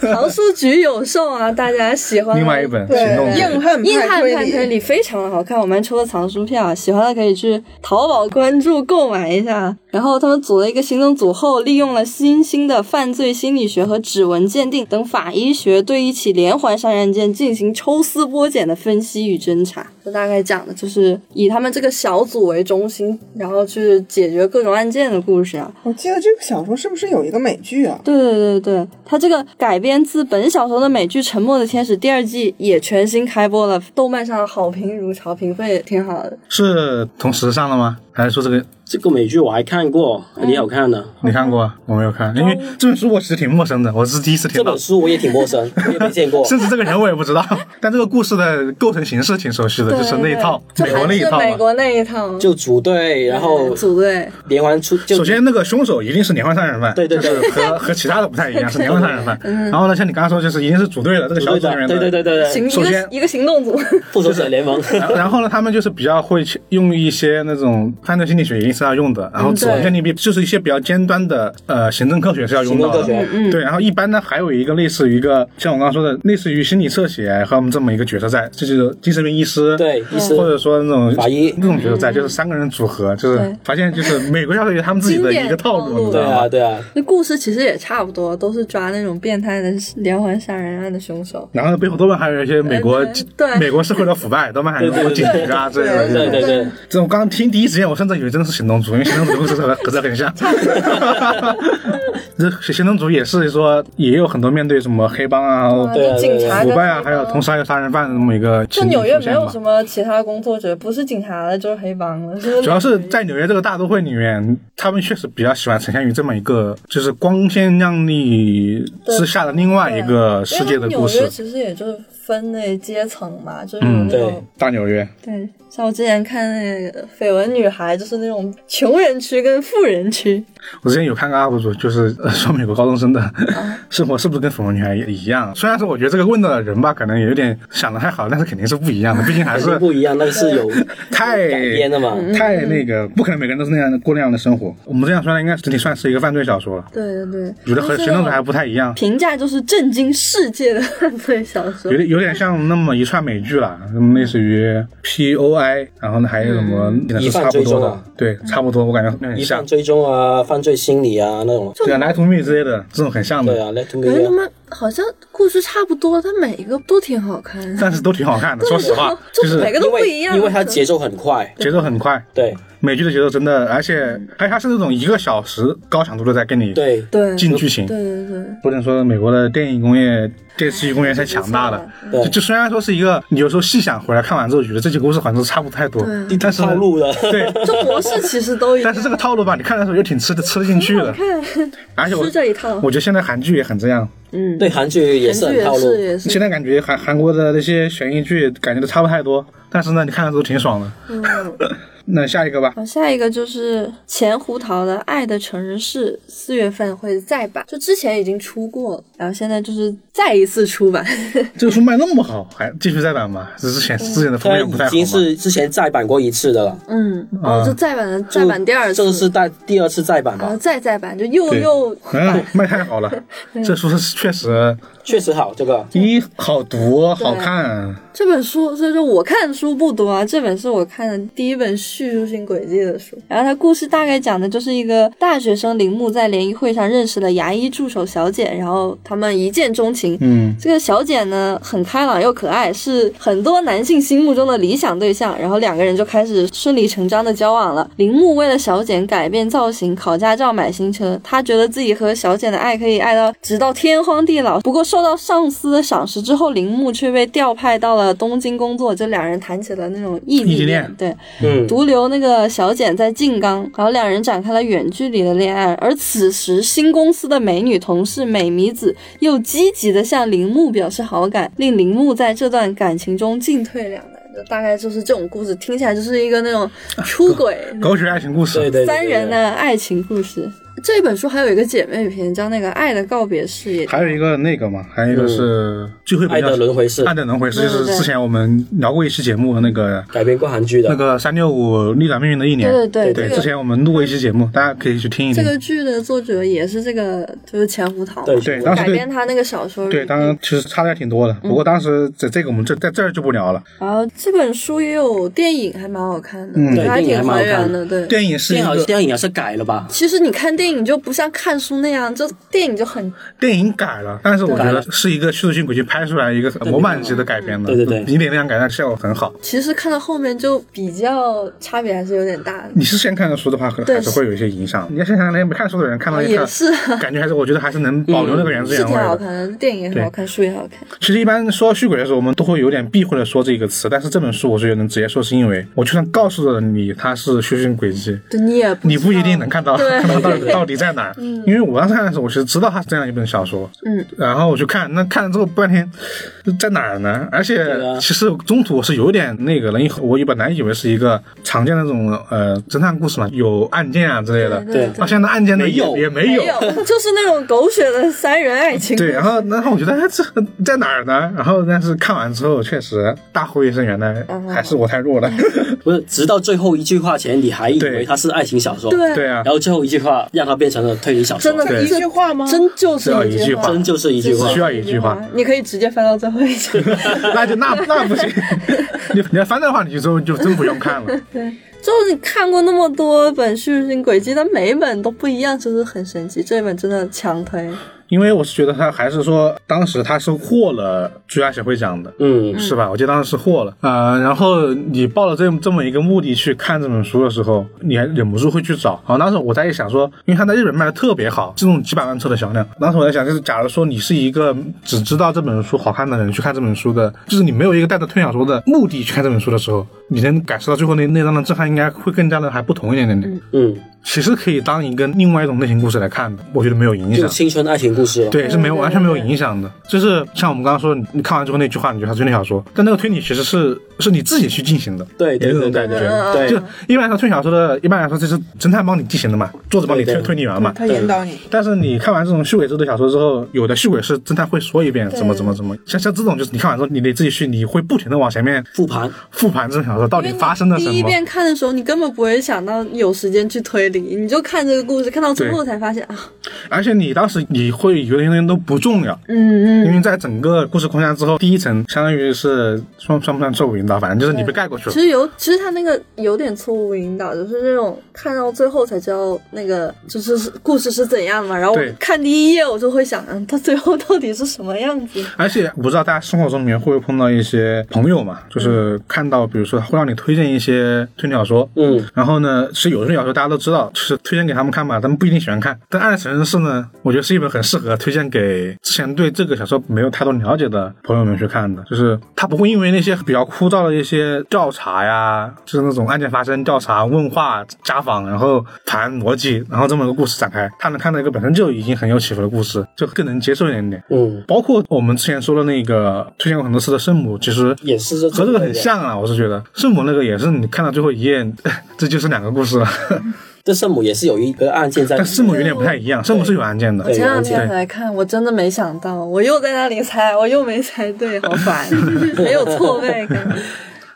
藏书局有售啊，大家喜欢的另外一本对行动硬汉硬汉派推理非常的好看，我们还出了藏书票，啊喜欢的可以去淘宝关注购买一下。然后他们组了一个行动组后，利用了新兴的犯罪心理学和指纹鉴定等法医学，对一起连环杀人案件进行抽丝剥茧的分析与侦查。这大概讲的就是以他们这个小组为中心，然后去解决各种案件的故事啊。我记得这个小说是不是有一个美剧啊？对对对对，它这个改编自本小说的美剧《沉默的天使》第二季也全新开播了，豆瓣上好评如潮，评分也挺好的。是同时上了吗？还是说这个这个美剧我还看过，还挺好看的。你看过？我没有看，因为这本书我其实挺陌生的，我是第一次听到这本，书我也挺陌生，(laughs) 我也没见过。甚至这个人我也不知道。(laughs) 但这个故事的构成形式挺熟悉的，就是那一套美国那一套嘛。美国那一套，就组队，然后组队，连环出，就首先，那个凶手一定是连环杀人犯，对对对就是和和其他的不太一样，(laughs) 是连环杀人犯。然后呢，像你刚刚说，就是一定是组队的这个小组队的，组里面的，对对对对对，首先一个行动组，复仇者联盟。然后然后呢，他们就是比较会去用一些那种犯罪心理学一定是要用的，然后指纹鉴定就是一些比较尖端的呃行政科学是要用到的。对，然后一般呢还有一个类似于一个像我刚刚说的，类似于心理测写和我们这么一个角色在，这就是精神病医师，对医师或者说那种法医那种角色在，就是三个人组合，就是发现就是美国小说有他们自己的一个套路，你知道吗啊？对啊，那故事其实也差不多，都是抓那种变态的连环杀人案的凶手。然后背后多半还有一些美国美国社会的腐败，多半还有很多警局啊之类的。对对对，这种刚刚听第一时间，我甚至以为真的是行动组，因为行动组故事和和这很像。(laughs) 这行动组也是说，也有很多面对什么黑帮啊、对啊就警察腐败啊，还有同时还有杀人犯的这么一个就纽约没有什。么其他工作者，不是警察的就是黑帮的，主要是在纽约这个大都会里面，他们确实比较喜欢呈现于这么一个就是光鲜亮丽之下的另外一个世界的故事。其实也就是分那阶层嘛，就是那种、大纽约，对，像我之前看那个《绯闻女孩》，就是那种穷人区跟富人区，我之前有看个 UP 主，就是呃说美国高中生的 (laughs) 生活是不是跟绯闻女孩也一样？虽然说我觉得这个问的人吧，可能有点想的太好，但是肯定是不一样的，毕竟还是不一样，那个是有 (laughs) 太改编的嘛。太那个，不可能每个人都是那样的过那样的生活。我们这样说呢，应该整体算是一个犯罪小说了，对对对，有的和行动者还不太一样，评价就是震惊世界的犯罪小说有。点有点像那么一串美剧了，那么类似于 POI，然后呢还有什么也是差不多的对，差不多，我感觉有点像疑犯，追踪啊，犯罪心理啊那种。对啊，来 to me 之类的这种很像的，对啊，Let to 感觉。他们好像故事差不多，但每一个都挺好看的。但是都挺好看的，说实话，就是每个都不一样，因为它节奏很快，节奏很快，对美剧的节奏真的，而且而且它是那种一个小时高强度的在跟你对对进剧情，对对对，不能说美国的电影工业、电视剧工业太强大了。对就就虽然说是一个，你有时候细想回来看完之后，觉得这几个故事好像都差不太多，但是呢套路的。对，这模式其实都一样但。是这个套路吧，你看的时候又挺吃的吃得进去的。(laughs) 而且我吃这一套我觉得现在韩剧也很这样。嗯，对，韩剧也是也很套路。是也是，现在感觉韩韩国的那些悬疑剧感觉都差不太多，但是呢，你看的时候挺爽的。嗯。(laughs) 那下一个吧，好，下一个就是钱胡桃的《爱的成人式》，四月份会再版，就之前已经出过了，然后现在就是再一次出版。(laughs) 这个书卖那么好，还继续再版吗？这之前之前的封它面不太好？已经是之前再版过一次的了，嗯，啊哦，就再版了，再版第二次，这个是再第二次再版然后吧？再再版，就又对又嗯，卖太好了，(laughs) 这书是确实 (laughs) 确实好，这个第一好读，好看。这本书，所以说我看的书不多啊，这本是我看的第一本叙述性轨迹的书。然后它故事大概讲的就是一个大学生铃木在联谊会上认识了牙医助手小简，然后他们一见钟情。嗯，这个小简呢，很开朗又可爱，是很多男性心目中的理想对象。然后两个人就开始顺理成章的交往了。铃木为了小简改变造型、考驾照、买新车，他觉得自己和小简的爱可以爱到直到天荒地老。不过受到上司的赏识之后，铃木却被调派到了东京工作，这两人谈起了那种异地异地恋对，嗯，独留那个小简在静冈，然后两人展开了远距离的恋爱。而此时，新公司的美女同事美弥子又积极的向铃木表示好感，令铃木在这段感情中进退两难。就大概就是这种故事，听起来就是一个那种出轨狗血爱情故事。对对对对三人的爱情故事。这本书还有一个姐妹篇，叫那个《爱的告别式》，也。还有一个那个嘛，还有一个是最后一本爱叫的轮回式。爱的轮回式，对对。就是之前我们聊过一期节目的那个改编过韩剧的那个三六五逆转命运的一年，对对对，这个。之前我们录过一期节目，大家可以去听一听。这个剧的作者也是这个，就是钱胡桃，对对，当时改编他那个小说。对，当然其实差的还挺多的，不过当时在这个我们这在这儿就不聊了。然后这本书也有电影，还蛮好看的，嗯。还挺对电影还蛮好看还原的。对，电影是一电好个电影也是改了吧？其实你看电影就不像看书那样，就电影就很电影改了，但是我觉得是一个叙事性轨迹拍出来一个模板级的改编的，对对对比电影那样改，但效果很好。其实看到后面就比较差别还是有点大的。你是先看的书的话，可能还是会有一些影响。你要先想连没看书的人看到一看，也是感觉还是我觉得还是能保留那个原汁是挺原味的。好看的，电影也很好看，书也好看。其实一般说到续轨的时候，我们都会有点避讳的说这个词，但是这本书我是觉得能直接说，是因为我就算告诉了你它是叙述性轨迹，对你也你不一定能看到对看到到底 (laughs) 到底在哪儿。因为我当时看的时候，我其实知道它是这样一本小说，嗯，然后我去看，那看了之后半天在哪儿呢？而且其实中途我是有点那个了，因为我本来以为是一个常见的那种呃侦探故事嘛，有案件啊之类的，对到现在案件呢也没有。也没没有，(laughs) 就是那种狗血的三人爱情。对，然后然后我觉得哎这在哪儿呢？然后但是看完之后确实大呼一声，原来嗯。还是我太弱了。(laughs) 不是，直到最后一句话前，你还以为它是爱情小说，对。对啊。然，后最后一句话让它变成了推理小说，真的对一句话吗？真就是一句话真就是一句话只需。要一句话，你可以直接翻到最后一句。(laughs) 那就那那不行。你你要翻的话，你就就真不用看了。(laughs) 对，就是你看过那么多本叙事性轨迹，但每一本都不一样，就是很神奇。这一本真的强推。因为我是觉得他还是说，当时他是获了最佳协会奖的，嗯，是吧？我记得当时是获了，呃，然后你抱了这这么一个目的去看这本书的时候，你还忍不住会去找。然后当时我在一想说，因为他在日本卖的特别好，这种几百万册的销量，当时我在想，就是假如说你是一个只知道这本书好看的人去看这本书的，就是你没有一个带着推小说的目的去看这本书的时候，你能感受到最后那那张的震撼，应该会更加的还不同一点点点。嗯，其实可以当一个另外一种类型故事来看的，我觉得没有影就响。青春爱情故事了。对，是没有完全没有影响的。就是像我们刚刚说，你你看完之后那句话，你觉得它是推理小说，但那个推理其实是是你自己去进行的，对对有这种感觉。对对就一般来说，推理小说的，一般来说就是侦探帮你进行的嘛，作者帮你推对对推理完嘛。他引导你，但是你看完这种续轨制的小说之后，有的续轨是侦探会说一遍怎么怎么怎么，像像这种就是你看完之后，你得自己去，你会不停的往前面复盘，复盘这种小说到底发生了什么。第一遍看的时候，你根本不会想到有时间去推理，你就看这个故事，看到最后才发现啊，而且你当时你会有些东西都不重要，嗯嗯。因为在整个故事框架之后，第一层相当于是算算不算错误引导，反正就是你被盖过去了其。实有，其实他那个有点错误引导，就是那种看到最后才知道那个就是是故事是怎样嘛。然后我看第一页，我就会想，嗯，他最后到底是什么样子？而且我不知道大家生活中里面会不会碰到一些朋友嘛，就是看到比如说会让你推荐一些推理小说，嗯，然后呢，其实有的小说大家都知道，就是推荐给他们看嘛，他们不一定喜欢看。但《爱的城市》呢，我觉得是一本很适合推荐给之前对这个小说没有太多了解的朋友们去看的，就是他不会因为那些比较枯燥的一些调查呀，就是那种案件发生、调查、问话、家访，然后谈逻辑，然后这么一个故事展开，他能看到一个本身就已经很有起伏的故事，就更能接受一点点。嗯，包括我们之前说的那个推荐过很多次的圣母，其实也是这和这个很像啊，我是觉得圣母那个也是你看到最后一页，(laughs) 这就是两个故事了。这圣母也是有一个案件在里面，但圣母有点不太一样，圣母是有案件的我。前两天来看，我真的没想到，我又在那里猜，我又没猜对，好烦，(laughs) 没有错位感。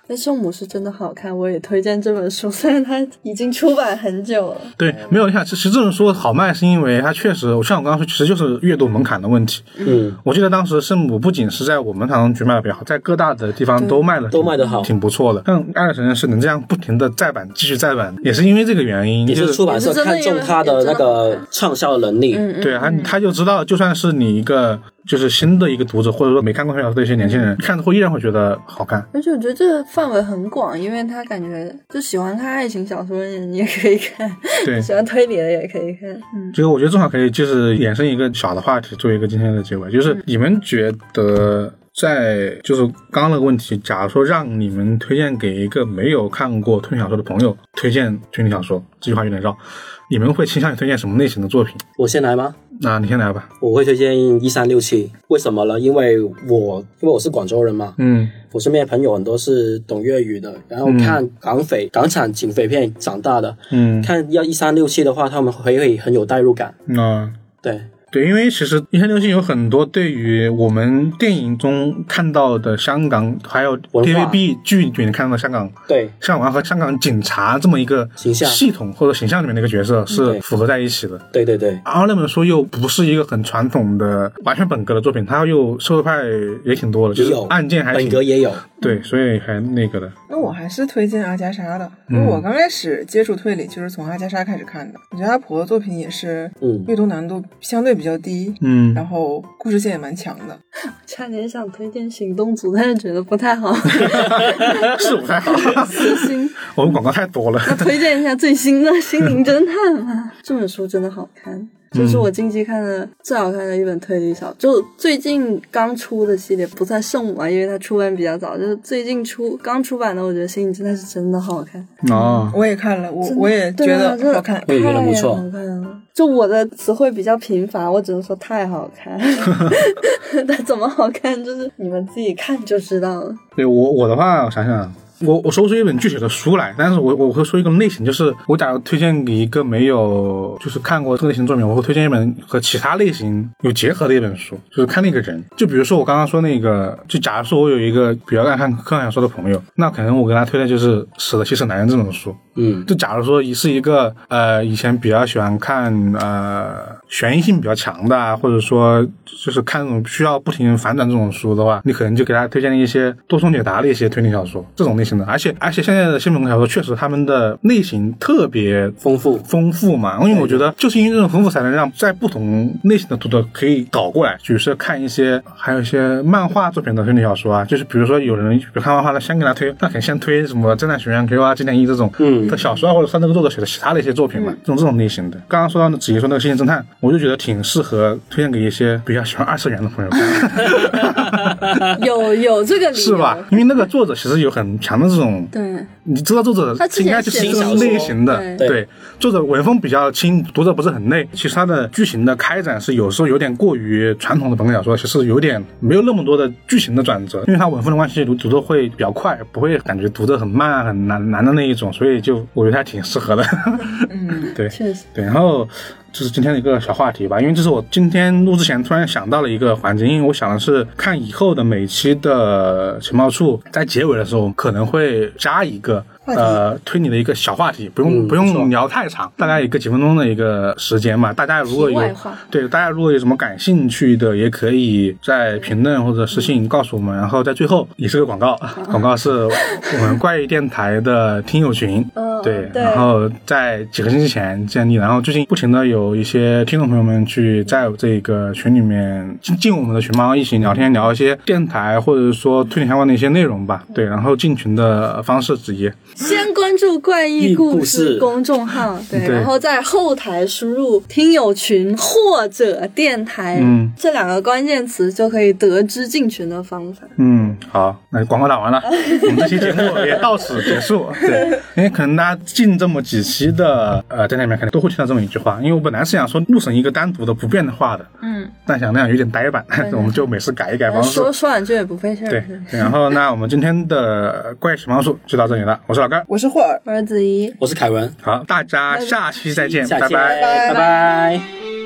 那圣母是真的好看，我也推荐这本书，(laughs) 虽然它已经出版很久了。对，没有，你看，其实这本书好卖，是因为它确实，像我刚刚说，其实就是阅读门槛的问题。嗯，我记得当时圣母不仅是在我们唐人局卖的比较好，在各大的地方都卖的都卖的好挺不错的。像《爱的神是能这样不停的再版，继续再版，也是因为这个原因，也就是出版社看中他的那个畅销能力，嗯对他，他就知道，就算是你一个就是新的一个读者，或者说没看过小说的一些年轻人，看之后依然会觉得好看。而且我觉得这个范围很广，因为他感觉就喜欢看爱情小说的人也可以看，对，(laughs) 喜欢推理的也可以看。嗯，这个我觉得正好可以就是衍生一个小的话题，作为一个今天的结尾，就是你们觉得在就是刚刚那个问题，假如说让你们推荐给一个没有看过推理小说的朋友推荐推理小说，这句话有点绕，你们会倾向于推荐什么类型的作品？我先来吗？那你先来吧。我会推荐一三六七，为什么呢？因为我因为我是广州人嘛，嗯。我身边的朋友很多是懂粤语的，然后看港匪、港产警匪片长大的，嗯，看要一三六七的话，他们会会很有代入感。嗯对，对，因为其实一三六七有很多对于我们电影中看到的香港，还有 TVB 剧里面看到的香港。对，香港和香港警察这么一个形象系统或者形象里面的一个角色是符合在一起的，对对对，然后那本书又不是一个很传统的完全本格的作品，它又社会派也挺多的，就是案件还挺本格也有。对，所以还那个的。那我还是推荐阿加莎的，因为我刚开始接触推理就是从阿加莎开始看的。我觉得阿婆的作品也是嗯阅读难度相对比较低，嗯，然后故事性也蛮强的。(laughs) 差点想推荐行动组，但是觉得不太好。(laughs) (laughs) 是不太好，私心，我们广告太多了。那推荐一下最新的《心灵侦探》吧。这本书真的好看，这是我近期看的最好看的一本推理小说，就最近刚出的系列，不算圣母啊，因为它出版比较早，就是最近出刚出版的，我觉得《心里真的》是真的好看。哦，我也看了，我我也觉得好看。我也觉得不错太好看了。就我的词汇比较贫乏，我只能说太好看。(laughs) 它怎么好看，就是你们自己看就知道了。对我我的话，我想想，我我说不出一本具体的书来，但是我我会说一个类型，就是我假如推荐给一个没有就是看过这个类型作品，我会推荐一本和其他类型有结合的一本书，就是看那个人。就比如说我刚刚说那个，就假如说我有一个比较爱看科幻小说的朋友，那可能我给他推的就是《死的吸血男人》这本书。嗯，就假如说你是一个呃以前比较喜欢看呃悬疑性比较强的啊，或者说就是看那种需要不停反转这种书的话，你可能就给他推荐一些多重解答的一些推理小说这种类型的。而且而且现在的新本格小说确实他们的类型特别丰富。丰富嘛，因为我觉得就是因为这种丰富，才能让在不同类型的读者可以搞过来，比如说看一些还有一些漫画作品的推理小说啊，就是比如说有人有看漫画的，先给他推，那肯定先推什么《侦探学院 Q》啊、《经典一》这种嗯的小说啊，或者说那个作者写的其他的一些作品嘛，这种这种类型的。刚刚说到的子怡说那个《星星侦探》，我就觉得挺适合推荐给一些比较喜欢二次元的朋友看，(laughs) 有有这个理由是吧？？因为那个作者其实有很强的这种对，你知道作者应该就是这种类型的，对对，作者文风比较轻，读者不是很累。其实他的剧情的开展是有时候有点过于传统的本格小说，其实有点没有那么多的剧情的转折，因为他文风的关系，读读的会比较快，不会感觉读的很慢啊、很难难的那一种，所以就我觉得还挺适合的。(laughs) 嗯，对确实。对，然后。这是今天的一个小话题吧，因为这是我今天录之前突然想到了一个环节，因为我想的是看以后的每期的情报处在结尾的时候可能会加一个呃推理的一个小话题，不用、不嗯不用聊太长，大概一个几分钟的一个时间嘛。大家如果有对大家如果有什么感兴趣的，也可以在评论或者私信告诉我们。然后在最后也是个广告，(laughs) 广告是我们怪异电台的听友群，嗯对，对然后在几个星期前建立，然后最近不停的有一些听众朋友们去在这个群里面进进我们的群嘛，一起聊天，聊一些电台或者说推理相关的一些内容吧。对，然后进群的方式之一，先关注怪异故故事公众号，对，对然后在后台输入听友群或者电台、嗯这两个关键词，就可以得知进群的方法。嗯，好，那广告打完了，(laughs) 我们这期节目也到此结束。对，(laughs) 因为可能大家进这么几期的呃在那里面，可能都会听到这么一句话，因为我本来是想说录成一个单独的不变的话的，嗯，但想那样有点呆板，(laughs) 我们就每次改一改方式。说说两句也不费事儿。对，然后那我们今天的怪异情报术就到这里了，我是老干，我是霍尔，我是子怡。我是凯文，好，大家下期再见，拜拜。拜拜。